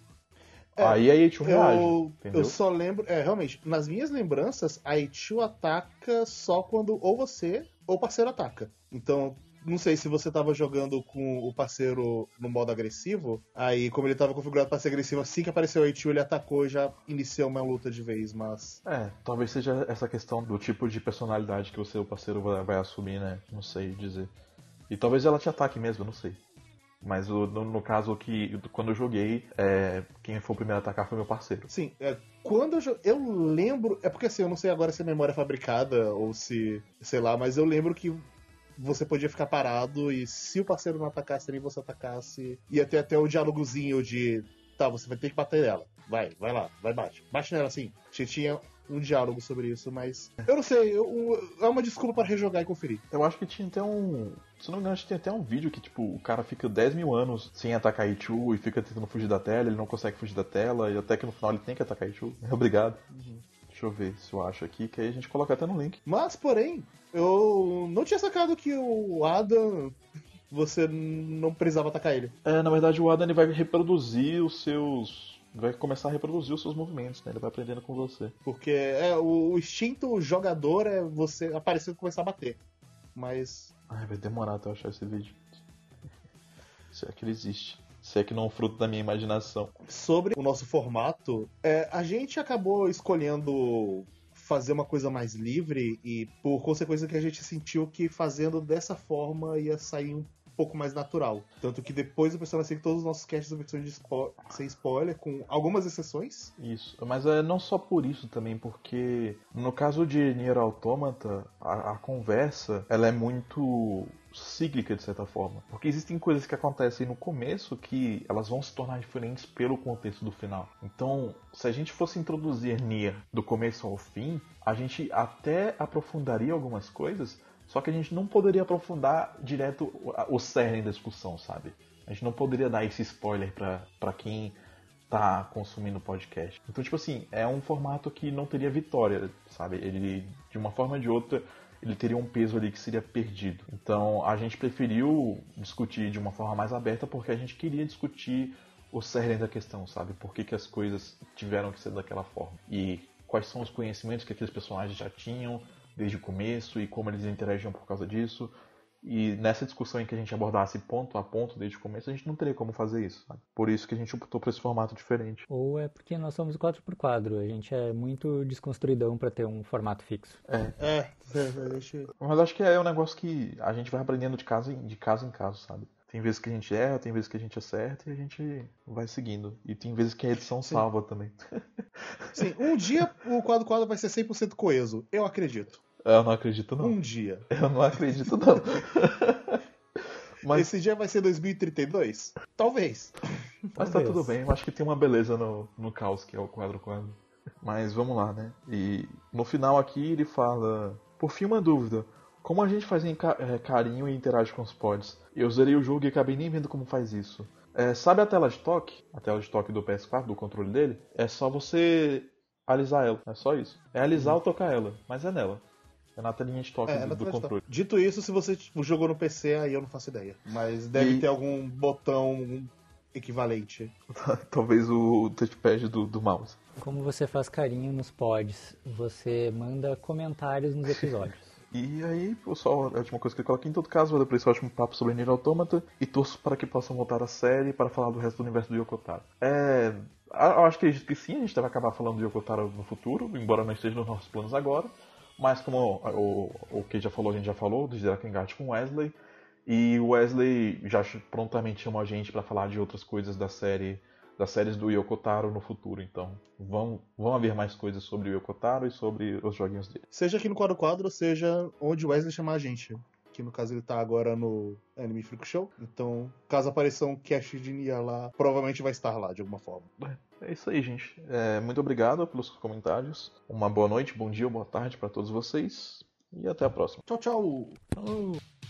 É,
Aí a Ichigo reage,
Eu, eu só lembro, é, realmente, nas minhas lembranças, a Ichigo ataca só quando ou você ou o parceiro ataca. Então, não sei se você tava jogando com o parceiro no modo agressivo, aí como ele tava configurado para ser agressivo, assim que apareceu a Ichigo, ele atacou e já iniciou uma luta de vez, mas...
É, talvez seja essa questão do tipo de personalidade que o seu parceiro vai, vai assumir, né? Não sei dizer. E talvez ela te ataque mesmo, não sei. Mas o- no, no caso que quando eu joguei, é, quem foi o primeiro a atacar foi meu parceiro.
Sim, é, quando eu, eu lembro. É porque assim, eu não sei agora se a memória é fabricada ou se. sei lá, mas eu lembro que você podia ficar parado e se o parceiro não atacasse nem você atacasse, ia ter até o diálogozinho de. Tá, você vai ter que bater nela. Vai, vai lá, vai, bate. Bate nela assim. Tinha- Tinha um diálogo sobre isso, mas. Eu não sei, eu- é uma desculpa para rejogar e conferir.
Eu acho que tinha até um. Se não me engano, acho que tem até um vídeo que, tipo, o cara fica 10 mil anos sem atacar Ichu e fica tentando fugir da tela, ele não consegue fugir da tela, e até que no final ele tem que atacar Ichu. Obrigado. Deixa eu ver se eu acho aqui, que aí a gente coloca até no link.
Mas, porém, eu não tinha sacado que o Adam. Você não precisava atacar ele.
É, na verdade o Adam ele vai reproduzir os seus. Vai começar a reproduzir os seus movimentos, né? Ele vai aprendendo com você.
Porque é, o, o instinto jogador é você aparecer e começar a bater. Mas.
Ai, vai demorar até eu achar esse vídeo. Se é que ele existe. Se é que não é um fruto da minha imaginação.
Sobre o nosso formato, é, a gente acabou escolhendo fazer uma coisa mais livre e por consequência que a gente sentiu que fazendo dessa forma ia sair um pouco mais natural. Tanto que depois o pessoal vai que todos os nossos casts são versões de spo sem spoiler, com algumas exceções.
Isso, mas é não só por isso também, porque no caso de Nier Automata, a, a conversa ela é muito cíclica de certa forma, porque existem coisas que acontecem no começo que elas vão se tornar diferentes pelo contexto do final. Então, se a gente fosse introduzir Nier do começo ao fim, a gente até aprofundaria algumas coisas, só que a gente não poderia aprofundar direto o cerne da discussão, sabe? A gente não poderia dar esse spoiler para quem tá consumindo podcast. Então, tipo assim, é um formato que não teria vitória, sabe? Ele, de uma forma ou de outra, ele teria um peso ali que seria perdido. Então, a gente preferiu discutir de uma forma mais aberta porque a gente queria discutir o cerne da questão, sabe? Por que, que as coisas tiveram que ser daquela forma. E quais são os conhecimentos que aqueles personagens já tinham desde o começo e como eles interagiam por causa disso. E nessa discussão em que a gente abordasse ponto a ponto desde o começo, a gente não teria como fazer isso. Sabe? Por isso que a gente optou por esse formato diferente.
Ou é porque nós somos 4x4, a gente é muito desconstruidão para ter um formato fixo.
É.
É, é, gente...
Mas acho que é um negócio que a gente vai aprendendo de caso em, de caso, em caso, sabe? Tem vezes que a gente erra, tem vezes que a gente acerta e a gente vai seguindo. E tem vezes que a edição
Sim.
salva também.
Sim, um dia o quadro quadro vai ser 100% coeso. Eu acredito.
Eu não acredito, não.
Um dia.
Eu não acredito, não. Mas,
Esse dia vai ser 2032? Talvez.
mas tá
Talvez.
tudo bem. Eu acho que tem uma beleza no, no caos que é o quadro quadro. Mas vamos lá, né? E no final aqui ele fala: Por fim, uma dúvida. Como a gente faz em ca- eh, carinho e interage com os pods? Eu zerei o jogo e acabei nem vendo como faz isso. É, sabe a tela de toque? A tela de toque do PS4, do controle dele? É só você alisar ela. É só isso. É alisar ou tocar ela. Mas é nela. É na telinha de toque
É,
do, do controle.
Dito isso, se você tipo, jogou no PC, aí eu não faço ideia. Mas deve
E-
ter algum botão equivalente.
Talvez o touchpad do, do mouse.
Como você faz carinho nos pods? Você manda comentários nos episódios.
E aí, pessoal, a última coisa que eu coloquei em todo caso, vou dar esse ótimo papo sobre Nier Automata e torço para que possam voltar a série para falar do resto do universo do Yokotaro. É. Eu acho que que sim, a gente deve acabar falando do Yokotaro no futuro, embora não esteja nos nossos planos agora. Mas como o, o que já falou, a gente já falou, do Drakengard com Wesley. E o Wesley já prontamente chamou a gente para falar de outras coisas da série, das séries do Yokotaro no futuro. Então vão, vão haver mais coisas sobre o Yokotaro e sobre os joguinhos dele.
Seja aqui no quadro quadro, seja onde o Wesley chamar a gente. Que no caso ele tá agora no Anime Freak Show. Então, caso apareça um cast de Nia lá, provavelmente vai estar lá de alguma forma.
É isso aí, gente. É, muito obrigado pelos comentários. Uma boa noite, bom dia ou boa tarde para todos vocês. E até a próxima.
Tchau, tchau!
Falou!